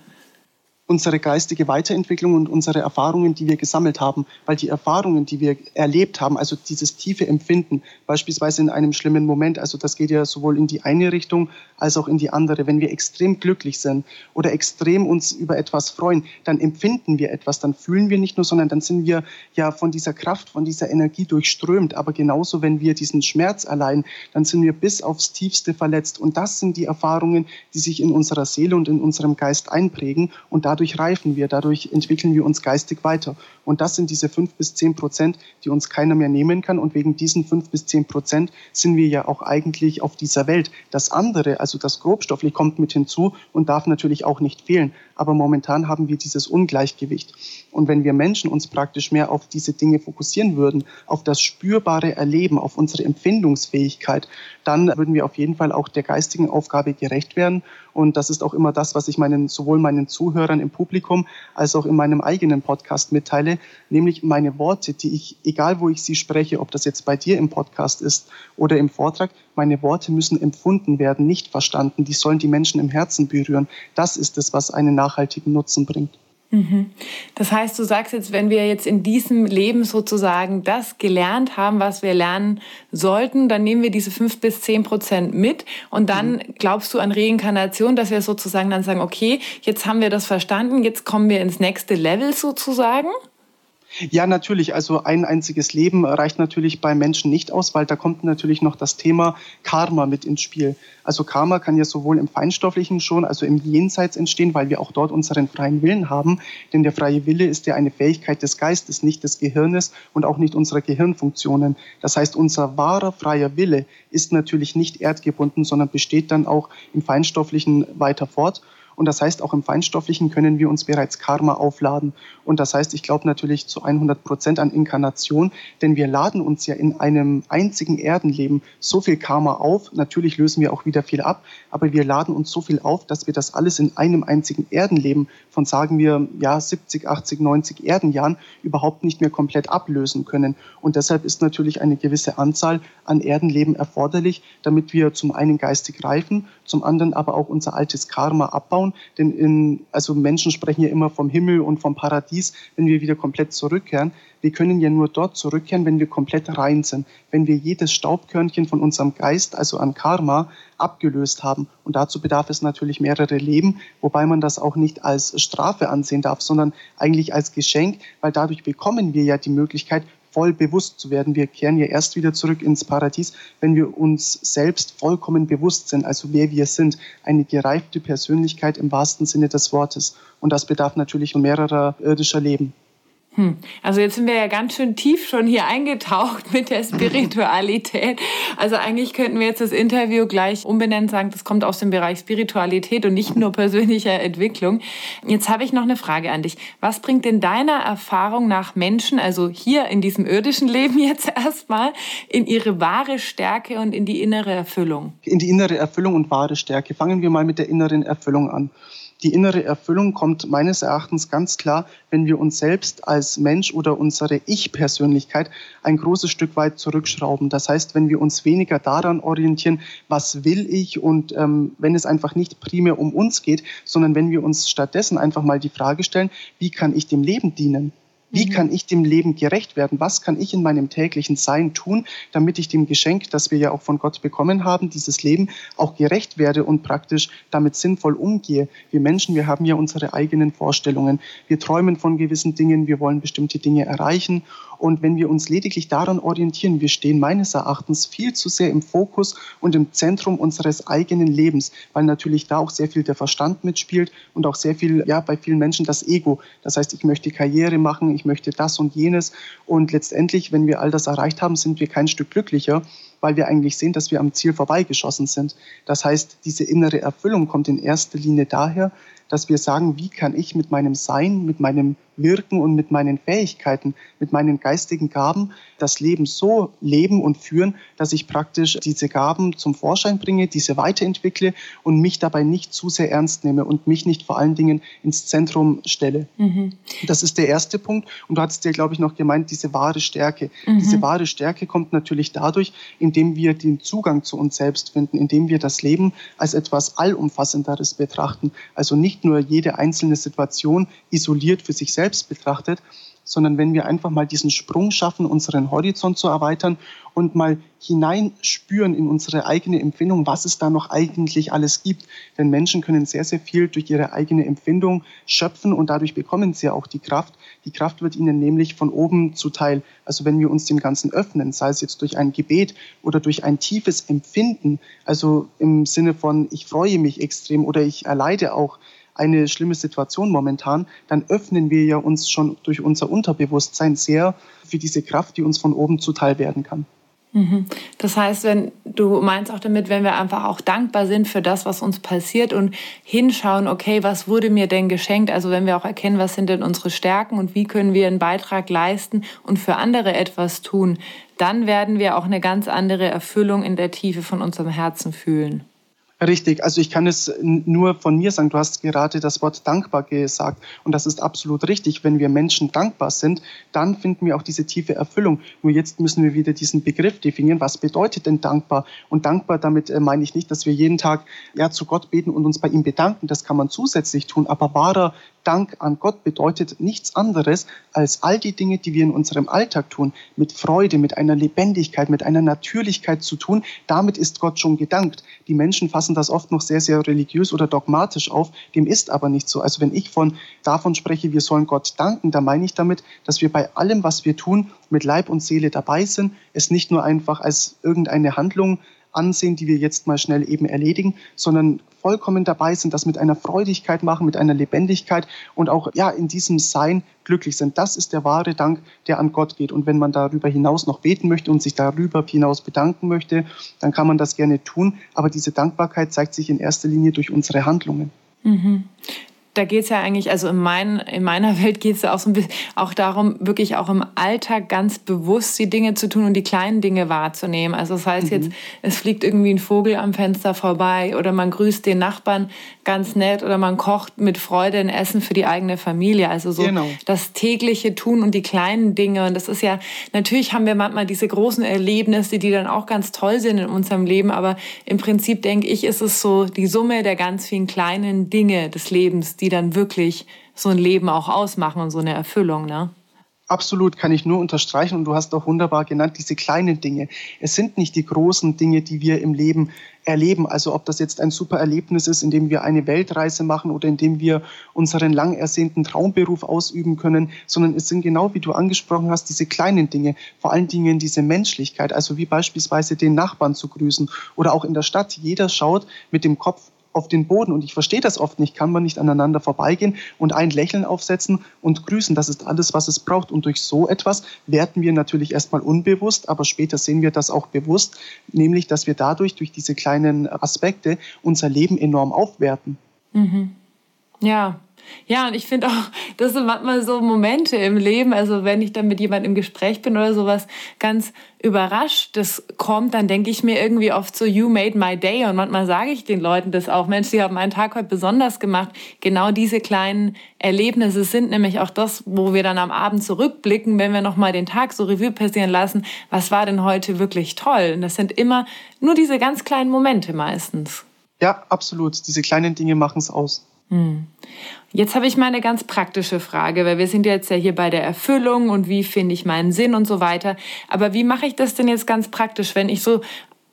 Unsere geistige Weiterentwicklung und unsere Erfahrungen, die wir gesammelt haben, weil die Erfahrungen, die wir erlebt haben, also dieses tiefe Empfinden, beispielsweise in einem schlimmen Moment, also das geht ja sowohl in die eine Richtung als auch in die andere. Wenn wir extrem glücklich sind oder extrem uns über etwas freuen, dann empfinden wir etwas, dann fühlen wir nicht nur, sondern dann sind wir ja von dieser Kraft, von dieser Energie durchströmt. Aber genauso, wenn wir diesen Schmerz allein, dann sind wir bis aufs Tiefste verletzt. Und das sind die Erfahrungen, die sich in unserer Seele und in unserem Geist einprägen und dadurch dadurch reifen wir, dadurch entwickeln wir uns geistig weiter. Und das sind diese fünf bis zehn Prozent, die uns keiner mehr nehmen kann. Und wegen diesen fünf bis zehn Prozent sind wir ja auch eigentlich auf dieser Welt. Das andere, also das Grobstoffliche, kommt mit hinzu und darf natürlich auch nicht fehlen. Aber momentan haben wir dieses Ungleichgewicht. Und wenn wir Menschen uns praktisch mehr auf diese Dinge fokussieren würden, auf das spürbare Erleben, auf unsere Empfindungsfähigkeit, dann würden wir auf jeden Fall auch der geistigen Aufgabe gerecht werden. Und das ist auch immer das, was ich meinen, sowohl meinen Zuhörern im Publikum als auch in meinem eigenen Podcast mitteile, nämlich meine Worte, die ich, egal wo ich sie spreche, ob das jetzt bei dir im Podcast ist oder im Vortrag, meine Worte müssen empfunden werden, nicht verstanden. Die sollen die Menschen im Herzen berühren. Das ist es, was einen nachhaltigen Nutzen bringt. Mhm. Das heißt, du sagst jetzt, wenn wir jetzt in diesem Leben sozusagen das gelernt haben, was wir lernen sollten, dann nehmen wir diese fünf bis zehn Prozent mit und dann mhm. glaubst du an Reinkarnation, dass wir sozusagen dann sagen, okay, jetzt haben wir das verstanden, jetzt kommen wir ins nächste Level sozusagen? Ja, natürlich. Also ein einziges Leben reicht natürlich bei Menschen nicht aus, weil da kommt natürlich noch das Thema Karma mit ins Spiel. Also Karma kann ja sowohl im Feinstofflichen schon, also im Jenseits entstehen, weil wir auch dort unseren freien Willen haben. Denn der freie Wille ist ja eine Fähigkeit des Geistes, nicht des Gehirnes und auch nicht unserer Gehirnfunktionen. Das heißt, unser wahrer freier Wille ist natürlich nicht erdgebunden, sondern besteht dann auch im Feinstofflichen weiter fort. Und das heißt, auch im Feinstofflichen können wir uns bereits Karma aufladen. Und das heißt, ich glaube natürlich zu 100 Prozent an Inkarnation, denn wir laden uns ja in einem einzigen Erdenleben so viel Karma auf. Natürlich lösen wir auch wieder viel ab, aber wir laden uns so viel auf, dass wir das alles in einem einzigen Erdenleben von, sagen wir, ja, 70, 80, 90 Erdenjahren überhaupt nicht mehr komplett ablösen können. Und deshalb ist natürlich eine gewisse Anzahl an Erdenleben erforderlich, damit wir zum einen geistig reifen, zum anderen aber auch unser altes Karma abbauen anschauen, denn in, also Menschen sprechen ja immer vom Himmel und vom Paradies, wenn wir wieder komplett zurückkehren. Wir können ja nur dort zurückkehren, wenn wir komplett rein sind, wenn wir jedes Staubkörnchen von unserem Geist, also an Karma, abgelöst haben. Und dazu bedarf es natürlich mehrere Leben, wobei man das auch nicht als Strafe ansehen darf, sondern eigentlich als Geschenk, weil dadurch bekommen wir ja die Möglichkeit, voll bewusst zu werden. Wir kehren ja erst wieder zurück ins Paradies, wenn wir uns selbst vollkommen bewusst sind, also wer wir sind. Eine gereifte Persönlichkeit im wahrsten Sinne des Wortes. Und das bedarf natürlich mehrerer irdischer Leben. Hm. Also jetzt sind wir ja ganz schön tief schon hier eingetaucht mit der Spiritualität. Also eigentlich könnten wir jetzt das Interview gleich umbenennen, sagen, das kommt aus dem Bereich Spiritualität und nicht nur persönlicher Entwicklung. Jetzt habe ich noch eine Frage an dich. Was bringt denn deiner Erfahrung nach Menschen, also hier in diesem irdischen Leben jetzt erstmal, in ihre wahre Stärke und in die innere Erfüllung? In die innere Erfüllung und wahre Stärke. Fangen wir mal mit der inneren Erfüllung an. Die innere Erfüllung kommt meines Erachtens ganz klar, wenn wir uns selbst als Mensch oder unsere Ich-Persönlichkeit ein großes Stück weit zurückschrauben. Das heißt, wenn wir uns weniger daran orientieren, was will ich und ähm, wenn es einfach nicht primär um uns geht, sondern wenn wir uns stattdessen einfach mal die Frage stellen, wie kann ich dem Leben dienen? Wie mhm. kann ich dem Leben gerecht werden? Was kann ich in meinem täglichen Sein tun, damit ich dem Geschenk, das wir ja auch von Gott bekommen haben, dieses Leben, auch gerecht werde und praktisch damit sinnvoll umgehe? Wir Menschen, wir haben ja unsere eigenen Vorstellungen. Wir träumen von gewissen Dingen, wir wollen bestimmte Dinge erreichen und wenn wir uns lediglich daran orientieren, wir stehen meines Erachtens viel zu sehr im Fokus und im Zentrum unseres eigenen Lebens, weil natürlich da auch sehr viel der Verstand mitspielt und auch sehr viel, ja, bei vielen Menschen das Ego. Das heißt, ich möchte Karriere machen, ich möchte das und jenes. Und letztendlich, wenn wir all das erreicht haben, sind wir kein Stück glücklicher, weil wir eigentlich sehen, dass wir am Ziel vorbeigeschossen sind. Das heißt, diese innere Erfüllung kommt in erster Linie daher, dass wir sagen, wie kann ich mit meinem Sein, mit meinem Wirken und mit meinen Fähigkeiten, mit meinen geistigen Gaben das Leben so leben und führen, dass ich praktisch diese Gaben zum Vorschein bringe, diese weiterentwickle und mich dabei nicht zu sehr ernst nehme und mich nicht vor allen Dingen ins Zentrum stelle. Mhm. Das ist der erste Punkt. Und du hattest ja, glaube ich, noch gemeint, diese wahre Stärke. Mhm. Diese wahre Stärke kommt natürlich dadurch, indem wir den Zugang zu uns selbst finden, indem wir das Leben als etwas Allumfassenderes betrachten. Also nicht nur jede einzelne Situation isoliert für sich selbst betrachtet, sondern wenn wir einfach mal diesen Sprung schaffen, unseren Horizont zu erweitern und mal hineinspüren in unsere eigene Empfindung, was es da noch eigentlich alles gibt. Denn Menschen können sehr, sehr viel durch ihre eigene Empfindung schöpfen und dadurch bekommen sie auch die Kraft. Die Kraft wird ihnen nämlich von oben zuteil. Also wenn wir uns dem Ganzen öffnen, sei es jetzt durch ein Gebet oder durch ein tiefes Empfinden, also im Sinne von ich freue mich extrem oder ich erleide auch, eine schlimme Situation momentan, dann öffnen wir ja uns schon durch unser Unterbewusstsein sehr für diese Kraft, die uns von oben zuteil werden kann. Mhm. Das heißt, wenn du meinst auch damit, wenn wir einfach auch dankbar sind für das, was uns passiert und hinschauen, okay, was wurde mir denn geschenkt? Also wenn wir auch erkennen, was sind denn unsere Stärken und wie können wir einen Beitrag leisten und für andere etwas tun, dann werden wir auch eine ganz andere Erfüllung in der Tiefe von unserem Herzen fühlen. Richtig, also ich kann es nur von mir sagen. Du hast gerade das Wort dankbar gesagt und das ist absolut richtig. Wenn wir Menschen dankbar sind, dann finden wir auch diese tiefe Erfüllung. Nur jetzt müssen wir wieder diesen Begriff definieren. Was bedeutet denn dankbar? Und dankbar damit äh, meine ich nicht, dass wir jeden Tag ja zu Gott beten und uns bei ihm bedanken. Das kann man zusätzlich tun. Aber wahrer Dank an Gott bedeutet nichts anderes als all die Dinge, die wir in unserem Alltag tun, mit Freude, mit einer Lebendigkeit, mit einer Natürlichkeit zu tun. Damit ist Gott schon gedankt. Die Menschen fassen das oft noch sehr, sehr religiös oder dogmatisch auf. Dem ist aber nicht so. Also wenn ich von, davon spreche, wir sollen Gott danken, dann meine ich damit, dass wir bei allem, was wir tun, mit Leib und Seele dabei sind, es nicht nur einfach als irgendeine Handlung ansehen, die wir jetzt mal schnell eben erledigen, sondern vollkommen dabei sind, das mit einer Freudigkeit machen, mit einer Lebendigkeit und auch ja in diesem Sein glücklich sind. Das ist der wahre Dank, der an Gott geht. Und wenn man darüber hinaus noch beten möchte und sich darüber hinaus bedanken möchte, dann kann man das gerne tun. Aber diese Dankbarkeit zeigt sich in erster Linie durch unsere Handlungen. Mhm. Da geht es ja eigentlich, also in, mein, in meiner *laughs* Welt geht es ja auch so ein bisschen auch darum, wirklich auch im Alltag ganz bewusst die Dinge zu tun und die kleinen Dinge wahrzunehmen. Also das heißt mhm. jetzt, es fliegt irgendwie ein Vogel am Fenster vorbei oder man grüßt den Nachbarn ganz nett oder man kocht mit Freude ein Essen für die eigene Familie. Also so genau. das tägliche Tun und die kleinen Dinge. Und das ist ja, natürlich haben wir manchmal diese großen Erlebnisse, die dann auch ganz toll sind in unserem Leben, aber im Prinzip denke ich, ist es so die Summe der ganz vielen kleinen Dinge des Lebens, die dann wirklich so ein Leben auch ausmachen und so eine Erfüllung, ne? Absolut, kann ich nur unterstreichen. Und du hast auch wunderbar genannt, diese kleinen Dinge. Es sind nicht die großen Dinge, die wir im Leben erleben. Also ob das jetzt ein super Erlebnis ist, indem wir eine Weltreise machen oder indem wir unseren lang ersehnten Traumberuf ausüben können, sondern es sind genau wie du angesprochen hast, diese kleinen Dinge, vor allen Dingen diese Menschlichkeit, also wie beispielsweise den Nachbarn zu grüßen oder auch in der Stadt. Jeder schaut mit dem Kopf auf den Boden. Und ich verstehe das oft nicht. Kann man nicht aneinander vorbeigehen und ein Lächeln aufsetzen und grüßen? Das ist alles, was es braucht. Und durch so etwas werten wir natürlich erstmal unbewusst, aber später sehen wir das auch bewusst, nämlich, dass wir dadurch, durch diese kleinen Aspekte, unser Leben enorm aufwerten. Mhm. Ja, ja, und ich finde auch, das sind manchmal so Momente im Leben, also wenn ich dann mit jemandem im Gespräch bin oder sowas, ganz überrascht das kommt, dann denke ich mir irgendwie oft so, you made my day. Und manchmal sage ich den Leuten das auch, Mensch, sie haben meinen Tag heute besonders gemacht. Genau diese kleinen Erlebnisse sind nämlich auch das, wo wir dann am Abend zurückblicken, wenn wir nochmal den Tag so Revue passieren lassen. Was war denn heute wirklich toll? Und das sind immer nur diese ganz kleinen Momente meistens. Ja, absolut. Diese kleinen Dinge machen es aus. Hm. Jetzt habe ich mal eine ganz praktische Frage, weil wir sind jetzt ja hier bei der Erfüllung und wie finde ich meinen Sinn und so weiter. Aber wie mache ich das denn jetzt ganz praktisch, wenn ich so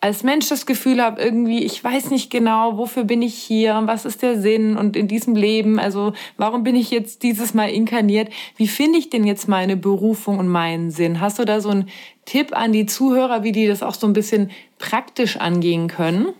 als Mensch das Gefühl habe, irgendwie, ich weiß nicht genau, wofür bin ich hier und was ist der Sinn und in diesem Leben, also warum bin ich jetzt dieses Mal inkarniert? Wie finde ich denn jetzt meine Berufung und meinen Sinn? Hast du da so einen Tipp an die Zuhörer, wie die das auch so ein bisschen praktisch angehen können?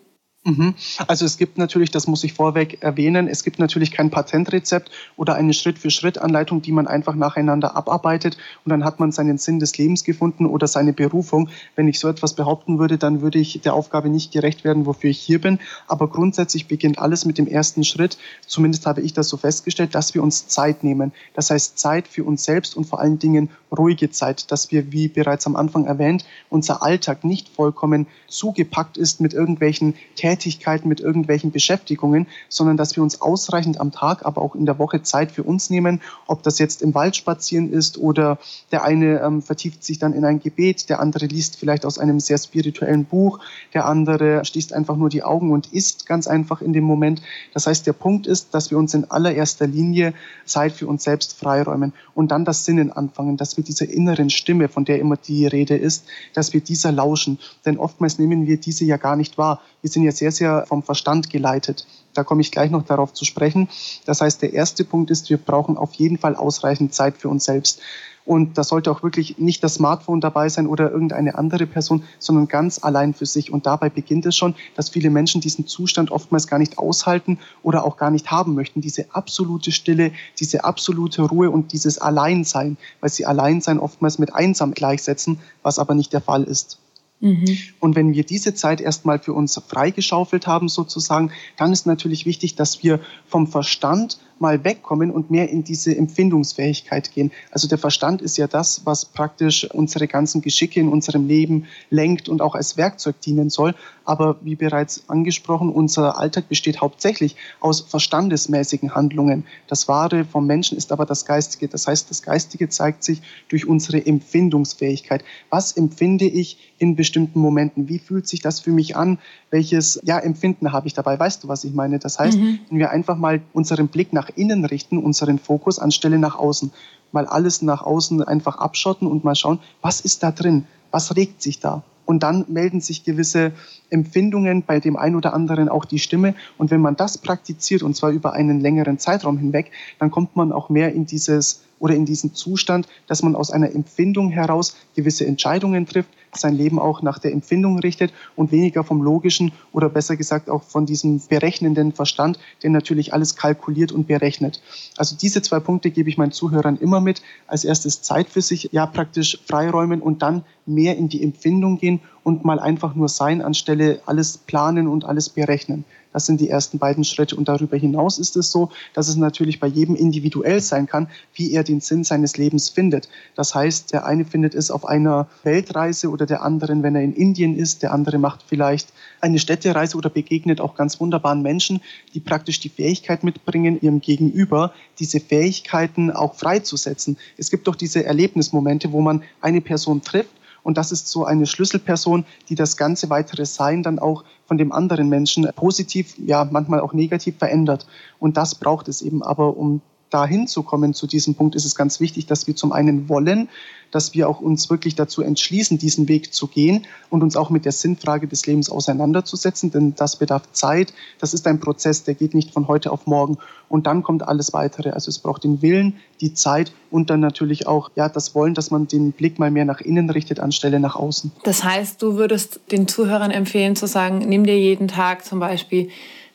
Mhm. Also es gibt natürlich, das muss ich vorweg erwähnen, es gibt natürlich kein Patentrezept oder eine Schritt-für-Schritt-Anleitung, die man einfach nacheinander abarbeitet und dann hat man seinen Sinn des Lebens gefunden oder seine Berufung. Wenn ich so etwas behaupten würde, dann würde ich der Aufgabe nicht gerecht werden, wofür ich hier bin. Aber grundsätzlich beginnt alles mit dem ersten Schritt. Zumindest habe ich das so festgestellt, dass wir uns Zeit nehmen. Das heißt Zeit für uns selbst und vor allen Dingen ruhige Zeit, dass wir, wie bereits am Anfang erwähnt, unser Alltag nicht vollkommen zugepackt ist mit irgendwelchen Tätigkeiten, Tätigkeiten, mit irgendwelchen Beschäftigungen, sondern dass wir uns ausreichend am Tag, aber auch in der Woche Zeit für uns nehmen, ob das jetzt im Wald spazieren ist oder der eine ähm, vertieft sich dann in ein Gebet, der andere liest vielleicht aus einem sehr spirituellen Buch, der andere schließt einfach nur die Augen und isst ganz einfach in dem Moment. Das heißt, der Punkt ist, dass wir uns in allererster Linie Zeit für uns selbst freiräumen und dann das Sinnen anfangen, dass wir dieser inneren Stimme, von der immer die Rede ist, dass wir dieser lauschen. Denn oftmals nehmen wir diese ja gar nicht wahr. Wir sind ja sehr, sehr vom Verstand geleitet. Da komme ich gleich noch darauf zu sprechen. Das heißt, der erste Punkt ist, wir brauchen auf jeden Fall ausreichend Zeit für uns selbst. Und da sollte auch wirklich nicht das Smartphone dabei sein oder irgendeine andere Person, sondern ganz allein für sich. Und dabei beginnt es schon, dass viele Menschen diesen Zustand oftmals gar nicht aushalten oder auch gar nicht haben möchten. Diese absolute Stille, diese absolute Ruhe und dieses Alleinsein, weil sie Alleinsein oftmals mit einsam gleichsetzen, was aber nicht der Fall ist. Mhm. Und wenn wir diese Zeit erstmal für uns freigeschaufelt haben, sozusagen, dann ist natürlich wichtig, dass wir vom Verstand mal wegkommen und mehr in diese Empfindungsfähigkeit gehen. Also der Verstand ist ja das, was praktisch unsere ganzen Geschicke in unserem Leben lenkt und auch als Werkzeug dienen soll. Aber wie bereits angesprochen, unser Alltag besteht hauptsächlich aus verstandesmäßigen Handlungen. Das Wahre vom Menschen ist aber das Geistige. Das heißt, das Geistige zeigt sich durch unsere Empfindungsfähigkeit. Was empfinde ich in bestimmten Momenten? Wie fühlt sich das für mich an? Welches ja, Empfinden habe ich dabei? Weißt du, was ich meine? Das heißt, mhm. wenn wir einfach mal unseren Blick nach innen richten, unseren Fokus anstelle nach außen. Mal alles nach außen einfach abschotten und mal schauen, was ist da drin? Was regt sich da? Und dann melden sich gewisse Empfindungen bei dem einen oder anderen auch die Stimme. Und wenn man das praktiziert, und zwar über einen längeren Zeitraum hinweg, dann kommt man auch mehr in dieses oder in diesen Zustand, dass man aus einer Empfindung heraus gewisse Entscheidungen trifft, sein Leben auch nach der Empfindung richtet und weniger vom logischen oder besser gesagt auch von diesem berechnenden Verstand, der natürlich alles kalkuliert und berechnet. Also diese zwei Punkte gebe ich meinen Zuhörern immer mit. Als erstes Zeit für sich, ja praktisch freiräumen und dann mehr in die Empfindung gehen und mal einfach nur sein, anstelle alles planen und alles berechnen. Das sind die ersten beiden Schritte. Und darüber hinaus ist es so, dass es natürlich bei jedem individuell sein kann, wie er den Sinn seines Lebens findet. Das heißt, der eine findet es auf einer Weltreise oder der andere, wenn er in Indien ist, der andere macht vielleicht eine Städtereise oder begegnet auch ganz wunderbaren Menschen, die praktisch die Fähigkeit mitbringen, ihrem Gegenüber diese Fähigkeiten auch freizusetzen. Es gibt doch diese Erlebnismomente, wo man eine Person trifft und das ist so eine Schlüsselperson, die das ganze weitere Sein dann auch von dem anderen Menschen positiv, ja manchmal auch negativ verändert. Und das braucht es eben. Aber um dahin zu kommen zu diesem Punkt, ist es ganz wichtig, dass wir zum einen wollen, dass wir auch uns wirklich dazu entschließen, diesen Weg zu gehen und uns auch mit der Sinnfrage des Lebens auseinanderzusetzen, denn das bedarf Zeit. Das ist ein Prozess, der geht nicht von heute auf morgen. Und dann kommt alles weitere. Also es braucht den Willen, die Zeit und dann natürlich auch ja, das Wollen, dass man den Blick mal mehr nach innen richtet, anstelle nach außen. Das heißt, du würdest den Zuhörern empfehlen zu sagen, nimm dir jeden Tag zum Beispiel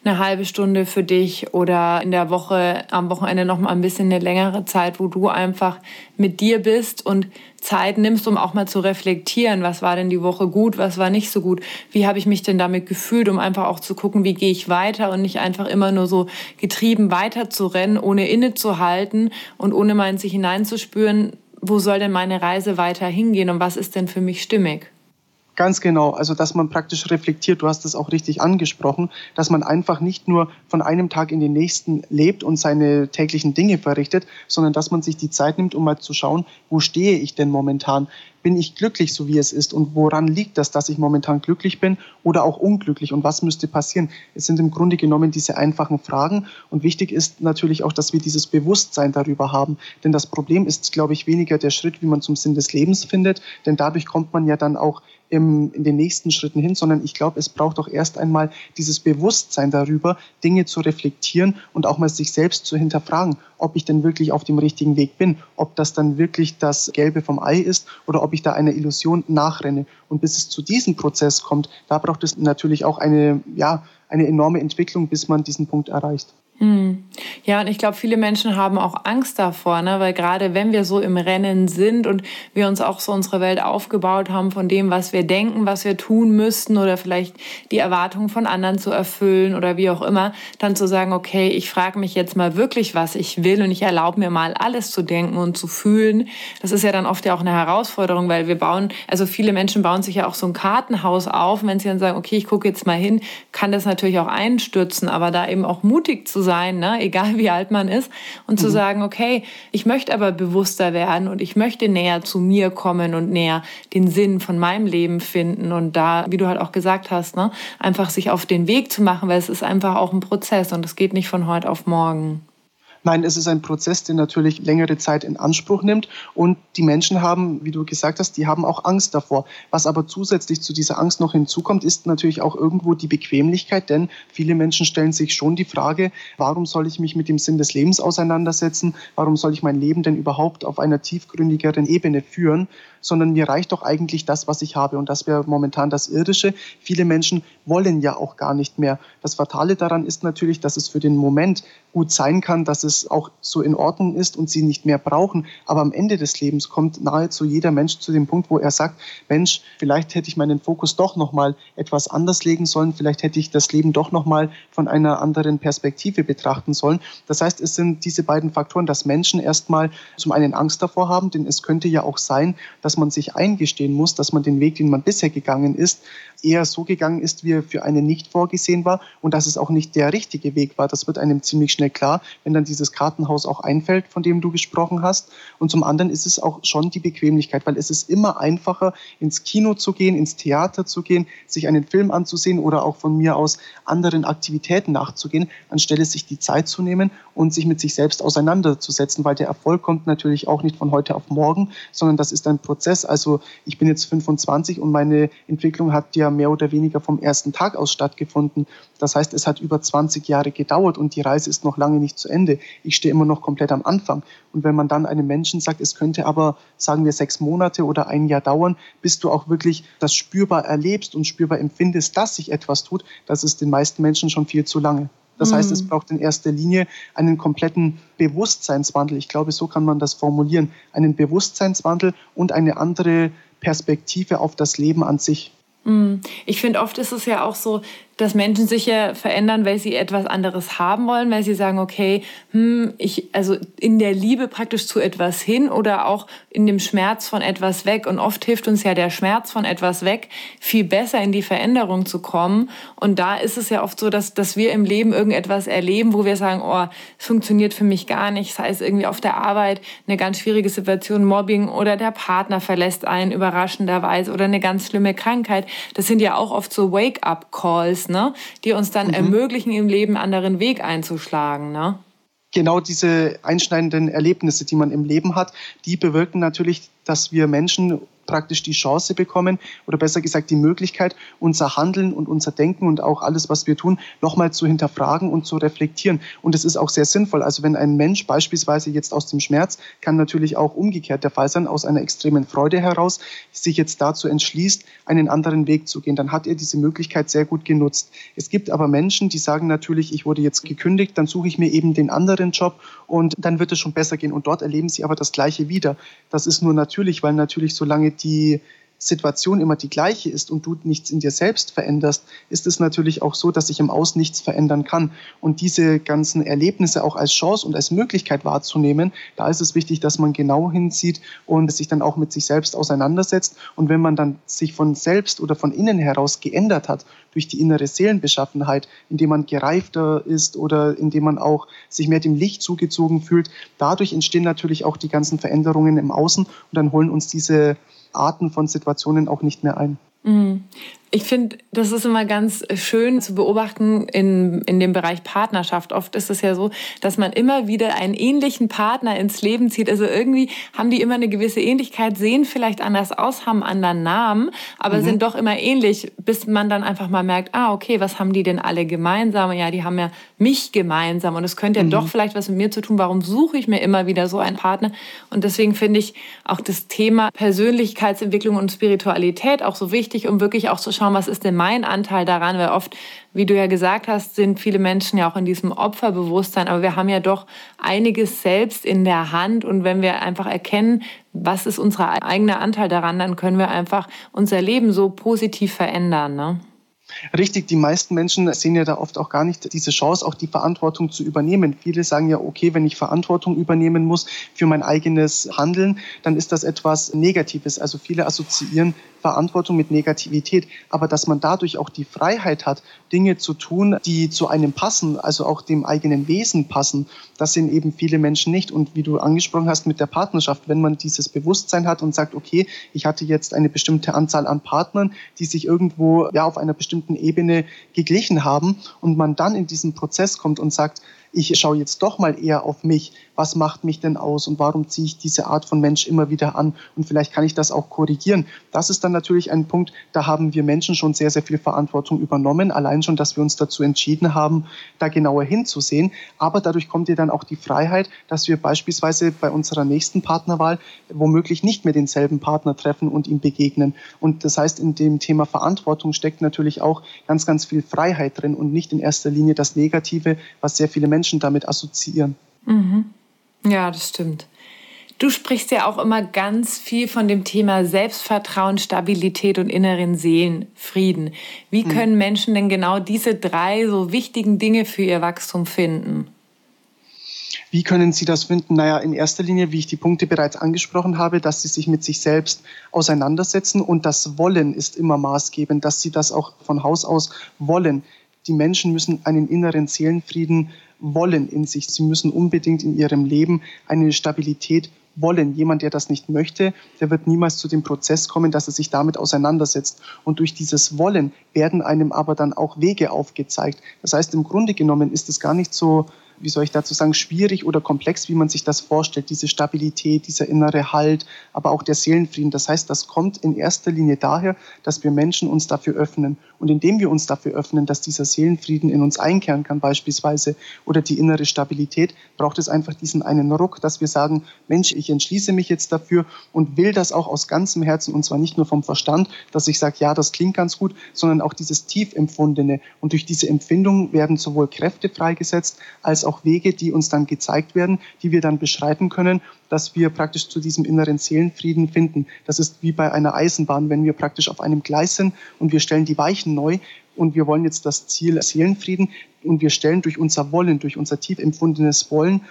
eine halbe Stunde für dich oder in der Woche, am Wochenende noch mal ein bisschen eine längere Zeit, wo du einfach mit dir bist und Zeit nimmst, um auch mal zu reflektieren, was war denn die Woche gut, was war nicht so gut, wie habe ich mich denn damit gefühlt, um einfach auch zu gucken, wie gehe ich weiter und nicht einfach immer nur so getrieben weiter zu rennen, ohne innezuhalten und ohne mal in sich hineinzuspüren, wo soll denn meine Reise weiter hingehen und was ist denn für mich stimmig. Ganz genau. Also, dass man praktisch reflektiert, du hast es auch richtig angesprochen, dass man einfach nicht nur von einem Tag in den nächsten lebt und seine täglichen Dinge verrichtet, sondern dass man sich die Zeit nimmt, um mal zu schauen, wo stehe ich denn momentan? Bin ich glücklich, so wie es ist? Und woran liegt das, dass ich momentan glücklich bin oder auch unglücklich? Und was müsste passieren? Es sind im Grunde genommen diese einfachen Fragen. Und wichtig ist natürlich auch, dass wir dieses Bewusstsein darüber haben. Denn das Problem ist, glaube ich, weniger der Schritt, wie man zum Sinn des Lebens findet. Denn dadurch kommt man ja dann auch im, in den nächsten Schritten hin, sondern ich glaube, es braucht auch erst einmal dieses Bewusstsein darüber, Dinge zu reflektieren und auch mal sich selbst zu hinterfragen, ob ich denn wirklich auf dem richtigen Weg bin, ob das dann wirklich das Gelbe vom Ei ist oder ob ich da einer Illusion nachrenne. Und bis es zu diesem Prozess kommt, da braucht es natürlich auch eine, ja, eine enorme Entwicklung, bis man diesen Punkt erreicht. Hm. Ja, und ich glaube, viele Menschen haben auch Angst davor, ne? weil gerade wenn wir so im Rennen sind und wir uns auch so unsere Welt aufgebaut haben von dem, was wir denken, was wir tun müssten oder vielleicht die Erwartungen von anderen zu erfüllen oder wie auch immer, dann zu sagen, okay, ich frage mich jetzt mal wirklich, was ich will und ich erlaube mir mal alles zu denken und zu fühlen. Das ist ja dann oft ja auch eine Herausforderung, weil wir bauen, also viele Menschen bauen sich ja auch so ein Kartenhaus auf. Und wenn sie dann sagen, okay, ich gucke jetzt mal hin, kann das natürlich auch einstürzen, aber da eben auch mutig zu sein, ne? egal wie alt man ist, und zu mhm. sagen, okay, ich möchte aber bewusster werden und ich möchte näher zu mir kommen und näher den Sinn von meinem Leben finden und da, wie du halt auch gesagt hast, ne? einfach sich auf den Weg zu machen, weil es ist einfach auch ein Prozess und es geht nicht von heute auf morgen. Nein, es ist ein Prozess, der natürlich längere Zeit in Anspruch nimmt und die Menschen haben, wie du gesagt hast, die haben auch Angst davor. Was aber zusätzlich zu dieser Angst noch hinzukommt, ist natürlich auch irgendwo die Bequemlichkeit, denn viele Menschen stellen sich schon die Frage, warum soll ich mich mit dem Sinn des Lebens auseinandersetzen? Warum soll ich mein Leben denn überhaupt auf einer tiefgründigeren Ebene führen? Sondern mir reicht doch eigentlich das, was ich habe und das wäre momentan das Irdische. Viele Menschen wollen ja auch gar nicht mehr. Das Fatale daran ist natürlich, dass es für den Moment gut sein kann, dass es auch so in Ordnung ist und sie nicht mehr brauchen. Aber am Ende des Lebens kommt nahezu jeder Mensch zu dem Punkt, wo er sagt, Mensch, vielleicht hätte ich meinen Fokus doch noch mal etwas anders legen sollen, vielleicht hätte ich das Leben doch noch mal von einer anderen Perspektive betrachten sollen. Das heißt, es sind diese beiden Faktoren, dass Menschen erstmal zum einen Angst davor haben, denn es könnte ja auch sein, dass man sich eingestehen muss, dass man den Weg, den man bisher gegangen ist, eher so gegangen ist, wie er für einen nicht vorgesehen war und dass es auch nicht der richtige Weg war. Das wird einem ziemlich schnell klar, wenn dann dieses Kartenhaus auch einfällt, von dem du gesprochen hast. Und zum anderen ist es auch schon die Bequemlichkeit, weil es ist immer einfacher, ins Kino zu gehen, ins Theater zu gehen, sich einen Film anzusehen oder auch von mir aus anderen Aktivitäten nachzugehen, anstelle sich die Zeit zu nehmen und sich mit sich selbst auseinanderzusetzen, weil der Erfolg kommt natürlich auch nicht von heute auf morgen, sondern das ist ein Prozess. Also ich bin jetzt 25 und meine Entwicklung hat ja mehr oder weniger vom ersten Tag aus stattgefunden. Das heißt, es hat über 20 Jahre gedauert und die Reise ist noch lange nicht zu Ende. Ich stehe immer noch komplett am Anfang. Und wenn man dann einem Menschen sagt, es könnte aber, sagen wir, sechs Monate oder ein Jahr dauern, bis du auch wirklich das spürbar erlebst und spürbar empfindest, dass sich etwas tut, das ist den meisten Menschen schon viel zu lange. Das heißt, es mhm. braucht in erster Linie einen kompletten Bewusstseinswandel. Ich glaube, so kann man das formulieren. Einen Bewusstseinswandel und eine andere Perspektive auf das Leben an sich. Mm. Ich finde, oft ist es ja auch so, dass Menschen sich ja verändern, weil sie etwas anderes haben wollen, weil sie sagen, okay, hm, ich, also in der Liebe praktisch zu etwas hin oder auch in dem Schmerz von etwas weg. Und oft hilft uns ja der Schmerz von etwas weg, viel besser in die Veränderung zu kommen. Und da ist es ja oft so, dass, dass wir im Leben irgendetwas erleben, wo wir sagen, oh, es funktioniert für mich gar nicht. Sei es irgendwie auf der Arbeit eine ganz schwierige Situation, Mobbing oder der Partner verlässt einen überraschenderweise oder eine ganz schlimme Krankheit. Das sind ja auch oft so Wake-up-Calls ist, ne? die uns dann mhm. ermöglichen, im Leben einen anderen Weg einzuschlagen. Ne? Genau diese einschneidenden Erlebnisse, die man im Leben hat, die bewirken natürlich, dass wir Menschen praktisch die Chance bekommen oder besser gesagt die Möglichkeit, unser Handeln und unser Denken und auch alles, was wir tun, nochmal zu hinterfragen und zu reflektieren. Und es ist auch sehr sinnvoll. Also wenn ein Mensch beispielsweise jetzt aus dem Schmerz, kann natürlich auch umgekehrt der Fall sein, aus einer extremen Freude heraus, sich jetzt dazu entschließt, einen anderen Weg zu gehen, dann hat er diese Möglichkeit sehr gut genutzt. Es gibt aber Menschen, die sagen natürlich, ich wurde jetzt gekündigt, dann suche ich mir eben den anderen Job und dann wird es schon besser gehen. Und dort erleben sie aber das Gleiche wieder. Das ist nur natürlich, weil natürlich solange die Situation immer die gleiche ist und du nichts in dir selbst veränderst, ist es natürlich auch so, dass sich im Außen nichts verändern kann. Und diese ganzen Erlebnisse auch als Chance und als Möglichkeit wahrzunehmen, da ist es wichtig, dass man genau hinzieht und sich dann auch mit sich selbst auseinandersetzt. Und wenn man dann sich von selbst oder von innen heraus geändert hat, durch die innere Seelenbeschaffenheit, indem man gereifter ist oder indem man auch sich mehr dem Licht zugezogen fühlt, dadurch entstehen natürlich auch die ganzen Veränderungen im Außen und dann holen uns diese Arten von Situationen auch nicht mehr ein. Mhm. Ich finde, das ist immer ganz schön zu beobachten in, in dem Bereich Partnerschaft. Oft ist es ja so, dass man immer wieder einen ähnlichen Partner ins Leben zieht. Also irgendwie haben die immer eine gewisse Ähnlichkeit, sehen vielleicht anders aus, haben anderen Namen, aber mhm. sind doch immer ähnlich, bis man dann einfach mal merkt, ah, okay, was haben die denn alle gemeinsam? Ja, die haben ja mich gemeinsam und es könnte ja mhm. doch vielleicht was mit mir zu tun. Warum suche ich mir immer wieder so einen Partner? Und deswegen finde ich auch das Thema Persönlichkeitsentwicklung und Spiritualität auch so wichtig, um wirklich auch zu schauen, schauen, was ist denn mein Anteil daran, weil oft, wie du ja gesagt hast, sind viele Menschen ja auch in diesem Opferbewusstsein, aber wir haben ja doch einiges selbst in der Hand und wenn wir einfach erkennen, was ist unser eigener Anteil daran, dann können wir einfach unser Leben so positiv verändern. Ne? Richtig, die meisten Menschen sehen ja da oft auch gar nicht diese Chance, auch die Verantwortung zu übernehmen. Viele sagen ja, okay, wenn ich Verantwortung übernehmen muss für mein eigenes Handeln, dann ist das etwas Negatives. Also viele assoziieren Verantwortung mit Negativität, aber dass man dadurch auch die Freiheit hat, Dinge zu tun, die zu einem passen, also auch dem eigenen Wesen passen, das sehen eben viele Menschen nicht. Und wie du angesprochen hast mit der Partnerschaft, wenn man dieses Bewusstsein hat und sagt, okay, ich hatte jetzt eine bestimmte Anzahl an Partnern, die sich irgendwo ja auf einer bestimmten Ebene geglichen haben und man dann in diesen Prozess kommt und sagt, ich schaue jetzt doch mal eher auf mich. Was macht mich denn aus und warum ziehe ich diese Art von Mensch immer wieder an? Und vielleicht kann ich das auch korrigieren. Das ist dann natürlich ein Punkt, da haben wir Menschen schon sehr, sehr viel Verantwortung übernommen. Allein schon, dass wir uns dazu entschieden haben, da genauer hinzusehen. Aber dadurch kommt dir dann auch die Freiheit, dass wir beispielsweise bei unserer nächsten Partnerwahl womöglich nicht mehr denselben Partner treffen und ihm begegnen. Und das heißt, in dem Thema Verantwortung steckt natürlich auch ganz, ganz viel Freiheit drin und nicht in erster Linie das Negative, was sehr viele Menschen damit assoziieren. Mhm. Ja, das stimmt. Du sprichst ja auch immer ganz viel von dem Thema Selbstvertrauen, Stabilität und inneren Seelenfrieden. Wie mhm. können Menschen denn genau diese drei so wichtigen Dinge für ihr Wachstum finden? Wie können Sie das finden? Naja, in erster Linie, wie ich die Punkte bereits angesprochen habe, dass Sie sich mit sich selbst auseinandersetzen und das Wollen ist immer maßgebend, dass Sie das auch von Haus aus wollen. Die Menschen müssen einen inneren Seelenfrieden wollen in sich. Sie müssen unbedingt in ihrem Leben eine Stabilität wollen. Jemand, der das nicht möchte, der wird niemals zu dem Prozess kommen, dass er sich damit auseinandersetzt. Und durch dieses Wollen werden einem aber dann auch Wege aufgezeigt. Das heißt, im Grunde genommen ist es gar nicht so wie soll ich dazu sagen, schwierig oder komplex, wie man sich das vorstellt. Diese Stabilität, dieser innere Halt, aber auch der Seelenfrieden. Das heißt, das kommt in erster Linie daher, dass wir Menschen uns dafür öffnen. Und indem wir uns dafür öffnen, dass dieser Seelenfrieden in uns einkehren kann beispielsweise oder die innere Stabilität, braucht es einfach diesen einen Ruck, dass wir sagen, Mensch, ich entschließe mich jetzt dafür und will das auch aus ganzem Herzen und zwar nicht nur vom Verstand, dass ich sage, ja, das klingt ganz gut, sondern auch dieses tief empfundene. Und durch diese Empfindung werden sowohl Kräfte freigesetzt als auch Wege, die uns dann gezeigt werden, die wir dann beschreiten können, dass wir praktisch zu diesem inneren Seelenfrieden finden. Das ist wie bei einer Eisenbahn, wenn wir praktisch auf einem Gleis sind und wir stellen die Weichen neu und wir wollen jetzt das Ziel Seelenfrieden und wir stellen durch unser Wollen, durch unser tief empfundenes Wollen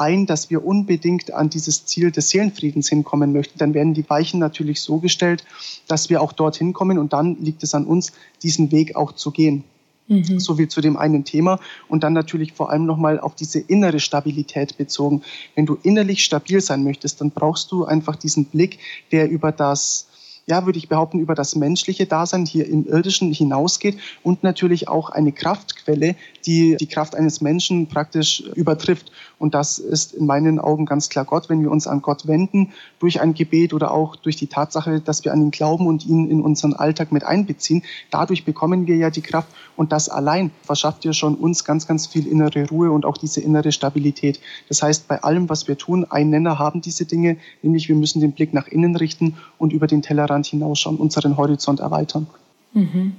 ein, dass wir unbedingt an dieses Ziel des Seelenfriedens hinkommen möchten, dann werden die Weichen natürlich so gestellt, dass wir auch dorthin kommen und dann liegt es an uns, diesen Weg auch zu gehen. Mhm. So viel zu dem einen Thema. Und dann natürlich vor allem nochmal auf diese innere Stabilität bezogen. Wenn du innerlich stabil sein möchtest, dann brauchst du einfach diesen Blick, der über das ja, würde ich behaupten, über das menschliche Dasein hier im Irdischen hinausgeht und natürlich auch eine Kraftquelle, die die Kraft eines Menschen praktisch übertrifft. Und das ist in meinen Augen ganz klar Gott, wenn wir uns an Gott wenden, durch ein Gebet oder auch durch die Tatsache, dass wir an ihn glauben und ihn in unseren Alltag mit einbeziehen. Dadurch bekommen wir ja die Kraft und das allein verschafft ja schon uns ganz, ganz viel innere Ruhe und auch diese innere Stabilität. Das heißt, bei allem, was wir tun, ein Nenner haben diese Dinge, nämlich wir müssen den Blick nach innen richten und über den Tellerrand hinausschauen, unseren Horizont erweitern. Mhm.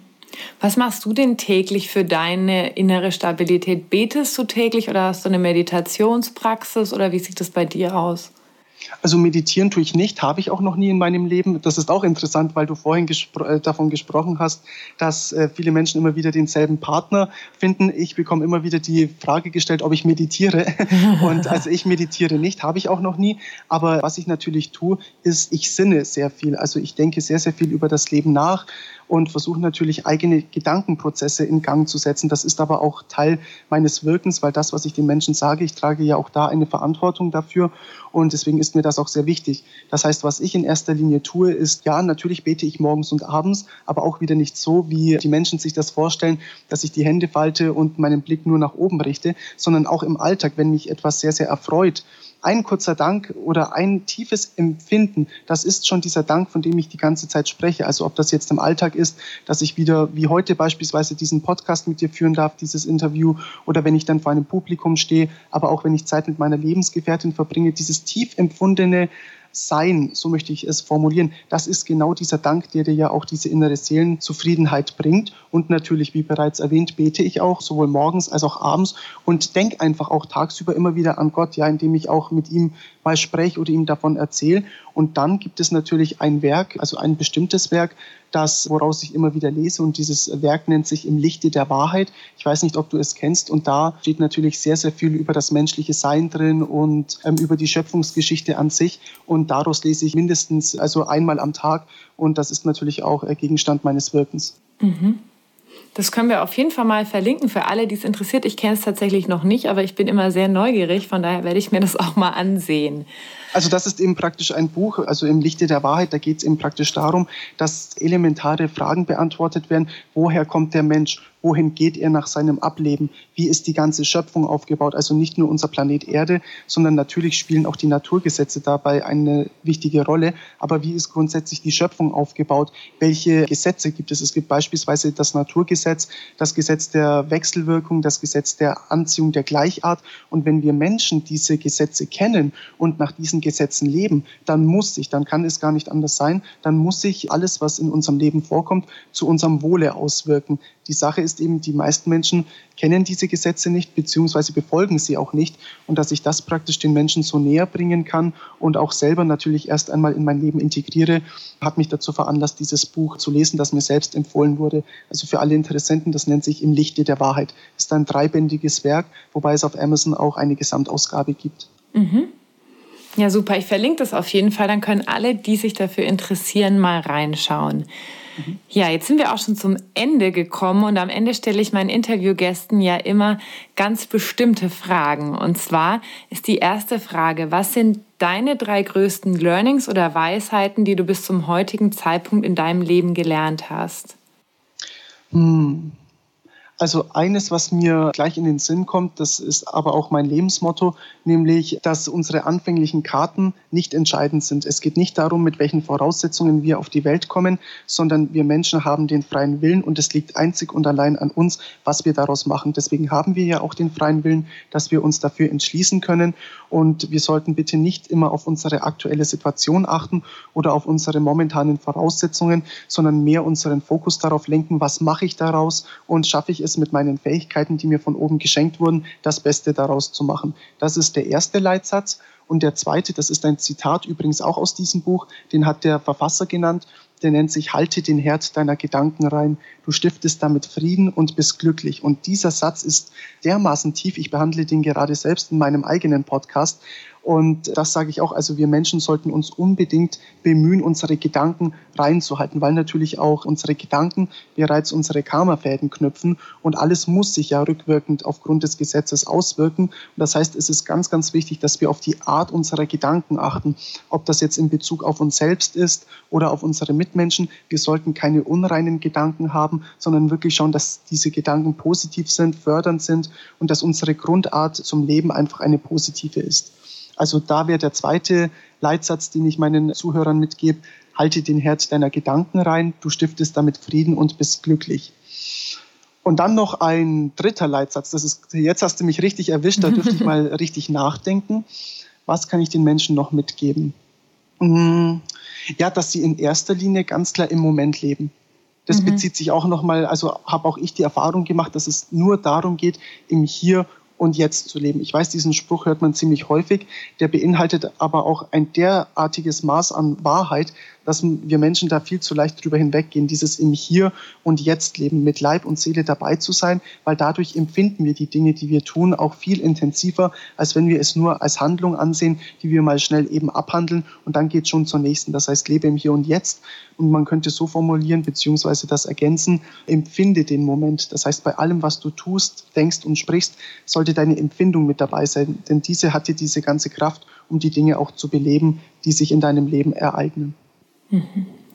Was machst du denn täglich für deine innere Stabilität? Betest du täglich oder hast du eine Meditationspraxis oder wie sieht das bei dir aus? Also meditieren tue ich nicht, habe ich auch noch nie in meinem Leben. Das ist auch interessant, weil du vorhin gespro äh, davon gesprochen hast, dass äh, viele Menschen immer wieder denselben Partner finden. Ich bekomme immer wieder die Frage gestellt, ob ich meditiere. *laughs* Und also ich meditiere nicht, habe ich auch noch nie. Aber was ich natürlich tue, ist, ich sinne sehr viel. Also ich denke sehr, sehr viel über das Leben nach und versuche natürlich eigene Gedankenprozesse in Gang zu setzen. Das ist aber auch Teil meines Wirkens, weil das, was ich den Menschen sage, ich trage ja auch da eine Verantwortung dafür und deswegen ist mir das auch sehr wichtig. Das heißt, was ich in erster Linie tue, ist, ja, natürlich bete ich morgens und abends, aber auch wieder nicht so, wie die Menschen sich das vorstellen, dass ich die Hände falte und meinen Blick nur nach oben richte, sondern auch im Alltag, wenn mich etwas sehr, sehr erfreut, ein kurzer Dank oder ein tiefes Empfinden, das ist schon dieser Dank, von dem ich die ganze Zeit spreche. Also ob das jetzt im Alltag ist, dass ich wieder wie heute beispielsweise diesen Podcast mit dir führen darf, dieses Interview, oder wenn ich dann vor einem Publikum stehe, aber auch wenn ich Zeit mit meiner Lebensgefährtin verbringe, dieses tief empfundene sein, so möchte ich es formulieren, das ist genau dieser Dank, der dir ja auch diese innere Seelenzufriedenheit bringt. Und natürlich, wie bereits erwähnt, bete ich auch sowohl morgens als auch abends und denke einfach auch tagsüber immer wieder an Gott, ja, indem ich auch mit ihm mal spreche oder ihm davon erzähle. Und dann gibt es natürlich ein Werk, also ein bestimmtes Werk, das, woraus ich immer wieder lese. Und dieses Werk nennt sich Im Lichte der Wahrheit. Ich weiß nicht, ob du es kennst. Und da steht natürlich sehr, sehr viel über das menschliche Sein drin und ähm, über die Schöpfungsgeschichte an sich. Und daraus lese ich mindestens also einmal am Tag. Und das ist natürlich auch äh, Gegenstand meines Wirkens. Mhm. Das können wir auf jeden Fall mal verlinken für alle, die es interessiert. Ich kenne es tatsächlich noch nicht, aber ich bin immer sehr neugierig. Von daher werde ich mir das auch mal ansehen. Also das ist eben praktisch ein Buch, also im Lichte der Wahrheit, da geht es eben praktisch darum, dass elementare Fragen beantwortet werden. Woher kommt der Mensch? wohin geht er nach seinem Ableben, wie ist die ganze Schöpfung aufgebaut. Also nicht nur unser Planet Erde, sondern natürlich spielen auch die Naturgesetze dabei eine wichtige Rolle. Aber wie ist grundsätzlich die Schöpfung aufgebaut? Welche Gesetze gibt es? Es gibt beispielsweise das Naturgesetz, das Gesetz der Wechselwirkung, das Gesetz der Anziehung der Gleichart. Und wenn wir Menschen diese Gesetze kennen und nach diesen Gesetzen leben, dann muss sich, dann kann es gar nicht anders sein, dann muss sich alles, was in unserem Leben vorkommt, zu unserem Wohle auswirken. Die Sache ist eben, die meisten Menschen kennen diese Gesetze nicht, beziehungsweise befolgen sie auch nicht. Und dass ich das praktisch den Menschen so näher bringen kann und auch selber natürlich erst einmal in mein Leben integriere, hat mich dazu veranlasst, dieses Buch zu lesen, das mir selbst empfohlen wurde. Also für alle Interessenten, das nennt sich Im Lichte der Wahrheit. Ist ein dreibändiges Werk, wobei es auf Amazon auch eine Gesamtausgabe gibt. Mhm. Ja, super. Ich verlinke das auf jeden Fall. Dann können alle, die sich dafür interessieren, mal reinschauen. Ja, jetzt sind wir auch schon zum Ende gekommen und am Ende stelle ich meinen Interviewgästen ja immer ganz bestimmte Fragen. Und zwar ist die erste Frage, was sind deine drei größten Learnings oder Weisheiten, die du bis zum heutigen Zeitpunkt in deinem Leben gelernt hast? Hm. Also eines, was mir gleich in den Sinn kommt, das ist aber auch mein Lebensmotto, nämlich, dass unsere anfänglichen Karten nicht entscheidend sind. Es geht nicht darum, mit welchen Voraussetzungen wir auf die Welt kommen, sondern wir Menschen haben den freien Willen und es liegt einzig und allein an uns, was wir daraus machen. Deswegen haben wir ja auch den freien Willen, dass wir uns dafür entschließen können und wir sollten bitte nicht immer auf unsere aktuelle Situation achten oder auf unsere momentanen Voraussetzungen, sondern mehr unseren Fokus darauf lenken, was mache ich daraus und schaffe ich es ist, mit meinen Fähigkeiten, die mir von oben geschenkt wurden, das Beste daraus zu machen. Das ist der erste Leitsatz. Und der zweite, das ist ein Zitat übrigens auch aus diesem Buch, den hat der Verfasser genannt der nennt sich Halte den Herd deiner Gedanken rein. Du stiftest damit Frieden und bist glücklich. Und dieser Satz ist dermaßen tief. Ich behandle den gerade selbst in meinem eigenen Podcast. Und das sage ich auch, also wir Menschen sollten uns unbedingt bemühen, unsere Gedanken reinzuhalten, weil natürlich auch unsere Gedanken bereits unsere Karmafäden knüpfen und alles muss sich ja rückwirkend aufgrund des Gesetzes auswirken. Und das heißt, es ist ganz, ganz wichtig, dass wir auf die Art unserer Gedanken achten, ob das jetzt in Bezug auf uns selbst ist oder auf unsere Mitmenschen. Wir sollten keine unreinen Gedanken haben, sondern wirklich schauen, dass diese Gedanken positiv sind, fördernd sind und dass unsere Grundart zum Leben einfach eine positive ist. Also da wäre der zweite Leitsatz, den ich meinen Zuhörern mitgebe, halte den Herz deiner Gedanken rein, du stiftest damit Frieden und bist glücklich. Und dann noch ein dritter Leitsatz, das ist, jetzt hast du mich richtig erwischt, da dürfte ich *laughs* mal richtig nachdenken. Was kann ich den Menschen noch mitgeben? Hm, ja, dass sie in erster Linie ganz klar im Moment leben. Das mhm. bezieht sich auch nochmal, also habe auch ich die Erfahrung gemacht, dass es nur darum geht, im Hier und Jetzt zu leben. Ich weiß, diesen Spruch hört man ziemlich häufig, der beinhaltet aber auch ein derartiges Maß an Wahrheit, dass wir Menschen da viel zu leicht drüber hinweggehen, dieses im Hier und Jetzt leben, mit Leib und Seele dabei zu sein, weil dadurch empfinden wir die Dinge, die wir tun, auch viel intensiver, als wenn wir es nur als Handlung ansehen, die wir mal schnell eben abhandeln und dann geht schon zur nächsten. Das heißt, lebe im Hier und Jetzt und man könnte so formulieren, beziehungsweise das ergänzen, empfinde den Moment. Das heißt, bei allem, was du tust, denkst und sprichst, sollte deine Empfindung mit dabei sein, denn diese hat dir diese ganze Kraft, um die Dinge auch zu beleben, die sich in deinem Leben ereignen.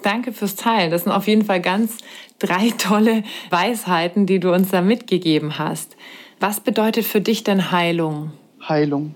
Danke fürs Teilen. Das sind auf jeden Fall ganz drei *laughs* tolle Weisheiten, die du uns da mitgegeben hast. Was bedeutet für dich denn Heilung? Heilung.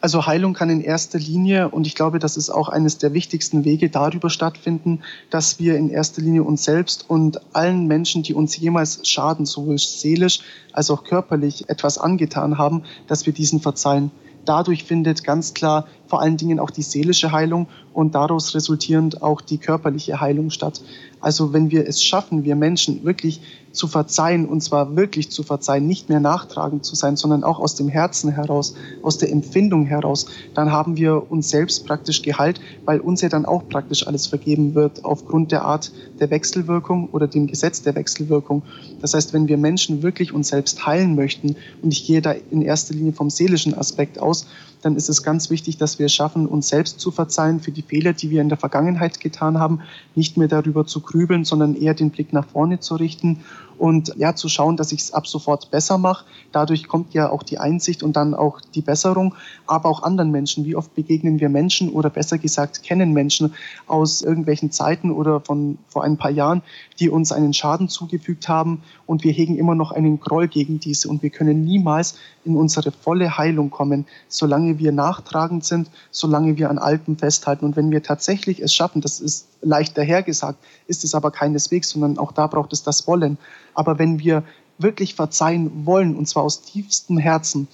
Also Heilung kann in erster Linie, und ich glaube, das ist auch eines der wichtigsten Wege, darüber stattfinden, dass wir in erster Linie uns selbst und allen Menschen, die uns jemals schaden, sowohl seelisch als auch körperlich etwas angetan haben, dass wir diesen verzeihen. Dadurch findet ganz klar vor allen Dingen auch die seelische Heilung und daraus resultierend auch die körperliche Heilung statt. Also wenn wir es schaffen, wir Menschen wirklich zu verzeihen, und zwar wirklich zu verzeihen, nicht mehr nachtragend zu sein, sondern auch aus dem Herzen heraus, aus der Empfindung heraus, dann haben wir uns selbst praktisch geheilt, weil uns ja dann auch praktisch alles vergeben wird aufgrund der Art der Wechselwirkung oder dem Gesetz der Wechselwirkung. Das heißt, wenn wir Menschen wirklich uns selbst heilen möchten, und ich gehe da in erster Linie vom seelischen Aspekt aus, dann ist es ganz wichtig, dass wir es schaffen, uns selbst zu verzeihen für die Fehler, die wir in der Vergangenheit getan haben, nicht mehr darüber zu grübeln, sondern eher den Blick nach vorne zu richten und ja zu schauen, dass ich es ab sofort besser mache. Dadurch kommt ja auch die Einsicht und dann auch die Besserung, aber auch anderen Menschen. Wie oft begegnen wir Menschen oder besser gesagt kennen Menschen aus irgendwelchen Zeiten oder von vor ein paar Jahren, die uns einen Schaden zugefügt haben und wir hegen immer noch einen Groll gegen diese und wir können niemals in unsere volle Heilung kommen, solange wir nachtragend sind, solange wir an Alten festhalten und wenn wir tatsächlich es schaffen, das ist leicht dahergesagt, ist es aber keineswegs, sondern auch da braucht es das Wollen. Aber wenn wir wirklich verzeihen wollen, und zwar aus tiefstem Herzen,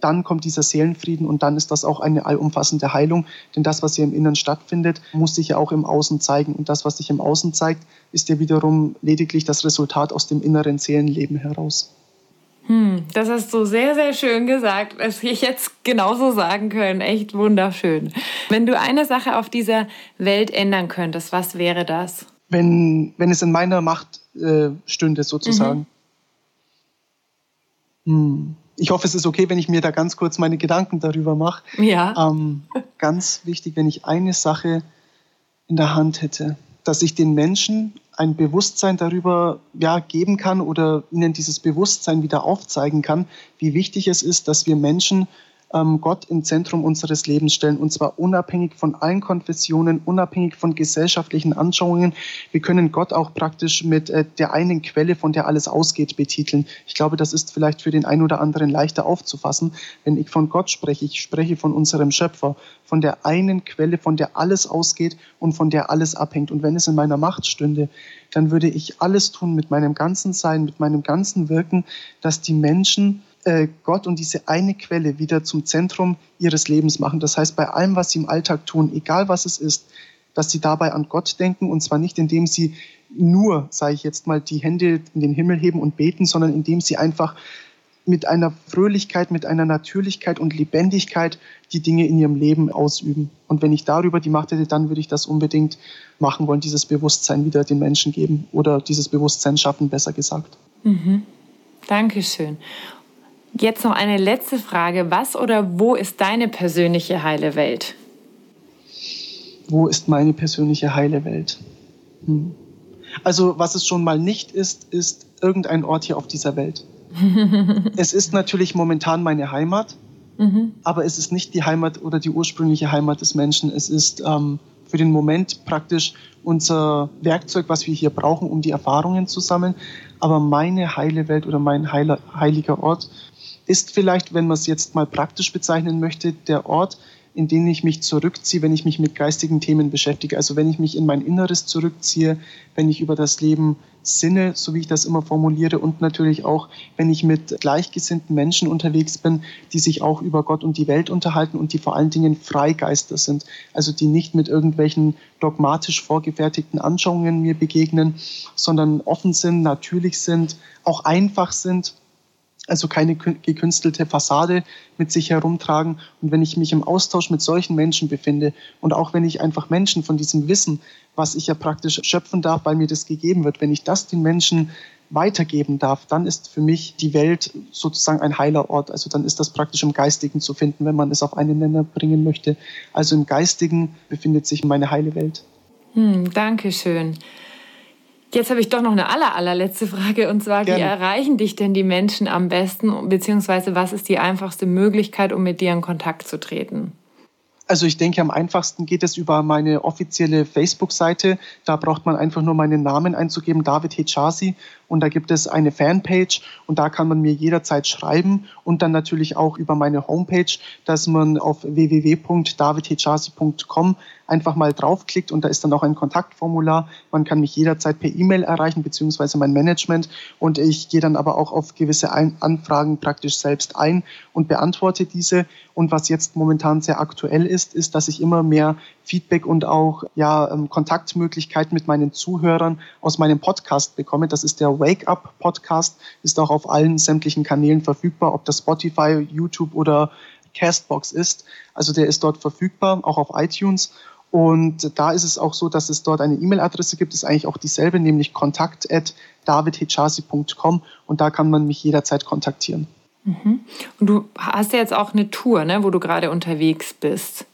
dann kommt dieser Seelenfrieden und dann ist das auch eine allumfassende Heilung. Denn das, was hier im Inneren stattfindet, muss sich ja auch im Außen zeigen. Und das, was sich im Außen zeigt, ist ja wiederum lediglich das Resultat aus dem inneren Seelenleben heraus. Hm, das hast du sehr, sehr schön gesagt. Hätte ich jetzt genauso sagen können. Echt wunderschön. Wenn du eine Sache auf dieser Welt ändern könntest, was wäre das? Wenn, wenn es in meiner Macht äh, stünde, sozusagen. Mhm. Hm. Ich hoffe, es ist okay, wenn ich mir da ganz kurz meine Gedanken darüber mache. Ja. Ähm, ganz wichtig, wenn ich eine Sache in der Hand hätte, dass ich den Menschen ein Bewusstsein darüber ja, geben kann oder ihnen dieses Bewusstsein wieder aufzeigen kann, wie wichtig es ist, dass wir Menschen Gott im Zentrum unseres Lebens stellen und zwar unabhängig von allen Konfessionen, unabhängig von gesellschaftlichen Anschauungen. Wir können Gott auch praktisch mit äh, der einen Quelle, von der alles ausgeht, betiteln. Ich glaube, das ist vielleicht für den einen oder anderen leichter aufzufassen. Wenn ich von Gott spreche, ich spreche von unserem Schöpfer, von der einen Quelle, von der alles ausgeht und von der alles abhängt. Und wenn es in meiner Macht stünde, dann würde ich alles tun mit meinem ganzen Sein, mit meinem ganzen Wirken, dass die Menschen Gott und diese eine Quelle wieder zum Zentrum ihres Lebens machen. Das heißt, bei allem, was sie im Alltag tun, egal was es ist, dass sie dabei an Gott denken und zwar nicht, indem sie nur, sage ich jetzt mal, die Hände in den Himmel heben und beten, sondern indem sie einfach mit einer Fröhlichkeit, mit einer Natürlichkeit und Lebendigkeit die Dinge in ihrem Leben ausüben. Und wenn ich darüber die Macht hätte, dann würde ich das unbedingt machen wollen, dieses Bewusstsein wieder den Menschen geben oder dieses Bewusstsein schaffen, besser gesagt. Mhm. Dankeschön. Jetzt noch eine letzte Frage. Was oder wo ist deine persönliche heile Welt? Wo ist meine persönliche heile Welt? Hm. Also was es schon mal nicht ist, ist irgendein Ort hier auf dieser Welt. *laughs* es ist natürlich momentan meine Heimat, mhm. aber es ist nicht die Heimat oder die ursprüngliche Heimat des Menschen. Es ist ähm, für den Moment praktisch unser Werkzeug, was wir hier brauchen, um die Erfahrungen zu sammeln. Aber meine heile Welt oder mein heiler, heiliger Ort ist vielleicht, wenn man es jetzt mal praktisch bezeichnen möchte, der Ort, in denen ich mich zurückziehe, wenn ich mich mit geistigen Themen beschäftige. Also wenn ich mich in mein Inneres zurückziehe, wenn ich über das Leben sinne, so wie ich das immer formuliere, und natürlich auch, wenn ich mit gleichgesinnten Menschen unterwegs bin, die sich auch über Gott und die Welt unterhalten und die vor allen Dingen Freigeister sind. Also die nicht mit irgendwelchen dogmatisch vorgefertigten Anschauungen mir begegnen, sondern offen sind, natürlich sind, auch einfach sind also keine gekünstelte Fassade mit sich herumtragen. Und wenn ich mich im Austausch mit solchen Menschen befinde und auch wenn ich einfach Menschen von diesem Wissen, was ich ja praktisch schöpfen darf, weil mir das gegeben wird, wenn ich das den Menschen weitergeben darf, dann ist für mich die Welt sozusagen ein heiler Ort. Also dann ist das praktisch im Geistigen zu finden, wenn man es auf einen Nenner bringen möchte. Also im Geistigen befindet sich meine heile Welt. Hm, Dankeschön. Jetzt habe ich doch noch eine aller, allerletzte Frage und zwar, Gerne. wie erreichen dich denn die Menschen am besten, beziehungsweise was ist die einfachste Möglichkeit, um mit dir in Kontakt zu treten? Also ich denke, am einfachsten geht es über meine offizielle Facebook-Seite. Da braucht man einfach nur meinen Namen einzugeben, David Hechazi. Und da gibt es eine Fanpage und da kann man mir jederzeit schreiben und dann natürlich auch über meine Homepage, dass man auf www.davidhechazi.com einfach mal draufklickt und da ist dann auch ein Kontaktformular. Man kann mich jederzeit per E-Mail erreichen, beziehungsweise mein Management. Und ich gehe dann aber auch auf gewisse Anfragen praktisch selbst ein und beantworte diese. Und was jetzt momentan sehr aktuell ist, ist, dass ich immer mehr Feedback und auch ja, ähm, Kontaktmöglichkeiten mit meinen Zuhörern aus meinem Podcast bekomme. Das ist der Wake Up Podcast, ist auch auf allen sämtlichen Kanälen verfügbar, ob das Spotify, YouTube oder Castbox ist. Also der ist dort verfügbar, auch auf iTunes. Und da ist es auch so, dass es dort eine E-Mail-Adresse gibt, ist eigentlich auch dieselbe, nämlich kontakt.davidhichasi.com und da kann man mich jederzeit kontaktieren. Mhm. Und du hast ja jetzt auch eine Tour, ne, wo du gerade unterwegs bist.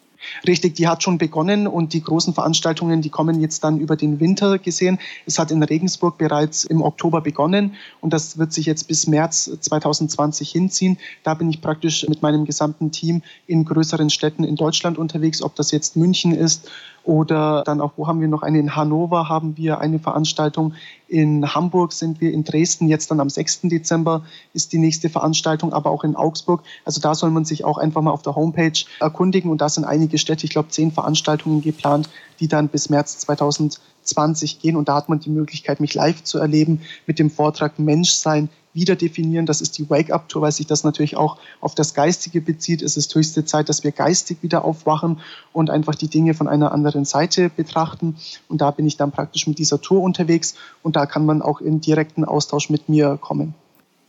Richtig, die hat schon begonnen und die großen Veranstaltungen, die kommen jetzt dann über den Winter gesehen. Es hat in Regensburg bereits im Oktober begonnen und das wird sich jetzt bis März 2020 hinziehen. Da bin ich praktisch mit meinem gesamten Team in größeren Städten in Deutschland unterwegs, ob das jetzt München ist oder dann auch, wo haben wir noch eine? In Hannover haben wir eine Veranstaltung. In Hamburg sind wir, in Dresden jetzt dann am 6. Dezember ist die nächste Veranstaltung, aber auch in Augsburg. Also da soll man sich auch einfach mal auf der Homepage erkundigen und da sind einige Städte, ich glaube zehn Veranstaltungen geplant, die dann bis März 2020 gehen und da hat man die Möglichkeit, mich live zu erleben mit dem Vortrag Menschsein wieder definieren. Das ist die Wake-up-Tour, weil sich das natürlich auch auf das Geistige bezieht. Es ist höchste Zeit, dass wir geistig wieder aufwachen und einfach die Dinge von einer anderen Seite betrachten. Und da bin ich dann praktisch mit dieser Tour unterwegs und da kann man auch in direkten Austausch mit mir kommen.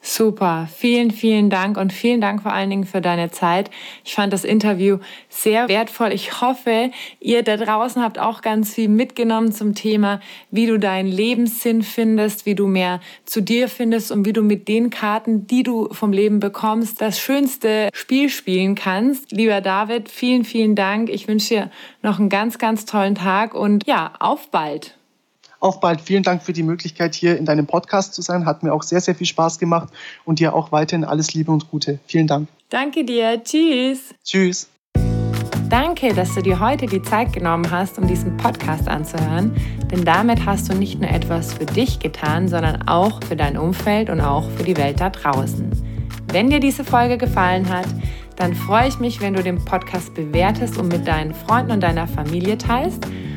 Super, vielen, vielen Dank und vielen Dank vor allen Dingen für deine Zeit. Ich fand das Interview sehr wertvoll. Ich hoffe, ihr da draußen habt auch ganz viel mitgenommen zum Thema, wie du deinen Lebenssinn findest, wie du mehr zu dir findest und wie du mit den Karten, die du vom Leben bekommst, das schönste Spiel spielen kannst. Lieber David, vielen, vielen Dank. Ich wünsche dir noch einen ganz, ganz tollen Tag und ja, auf bald. Auf bald. Vielen Dank für die Möglichkeit, hier in deinem Podcast zu sein. Hat mir auch sehr, sehr viel Spaß gemacht und dir auch weiterhin alles Liebe und Gute. Vielen Dank. Danke dir. Tschüss. Tschüss. Danke, dass du dir heute die Zeit genommen hast, um diesen Podcast anzuhören, denn damit hast du nicht nur etwas für dich getan, sondern auch für dein Umfeld und auch für die Welt da draußen. Wenn dir diese Folge gefallen hat, dann freue ich mich, wenn du den Podcast bewertest und mit deinen Freunden und deiner Familie teilst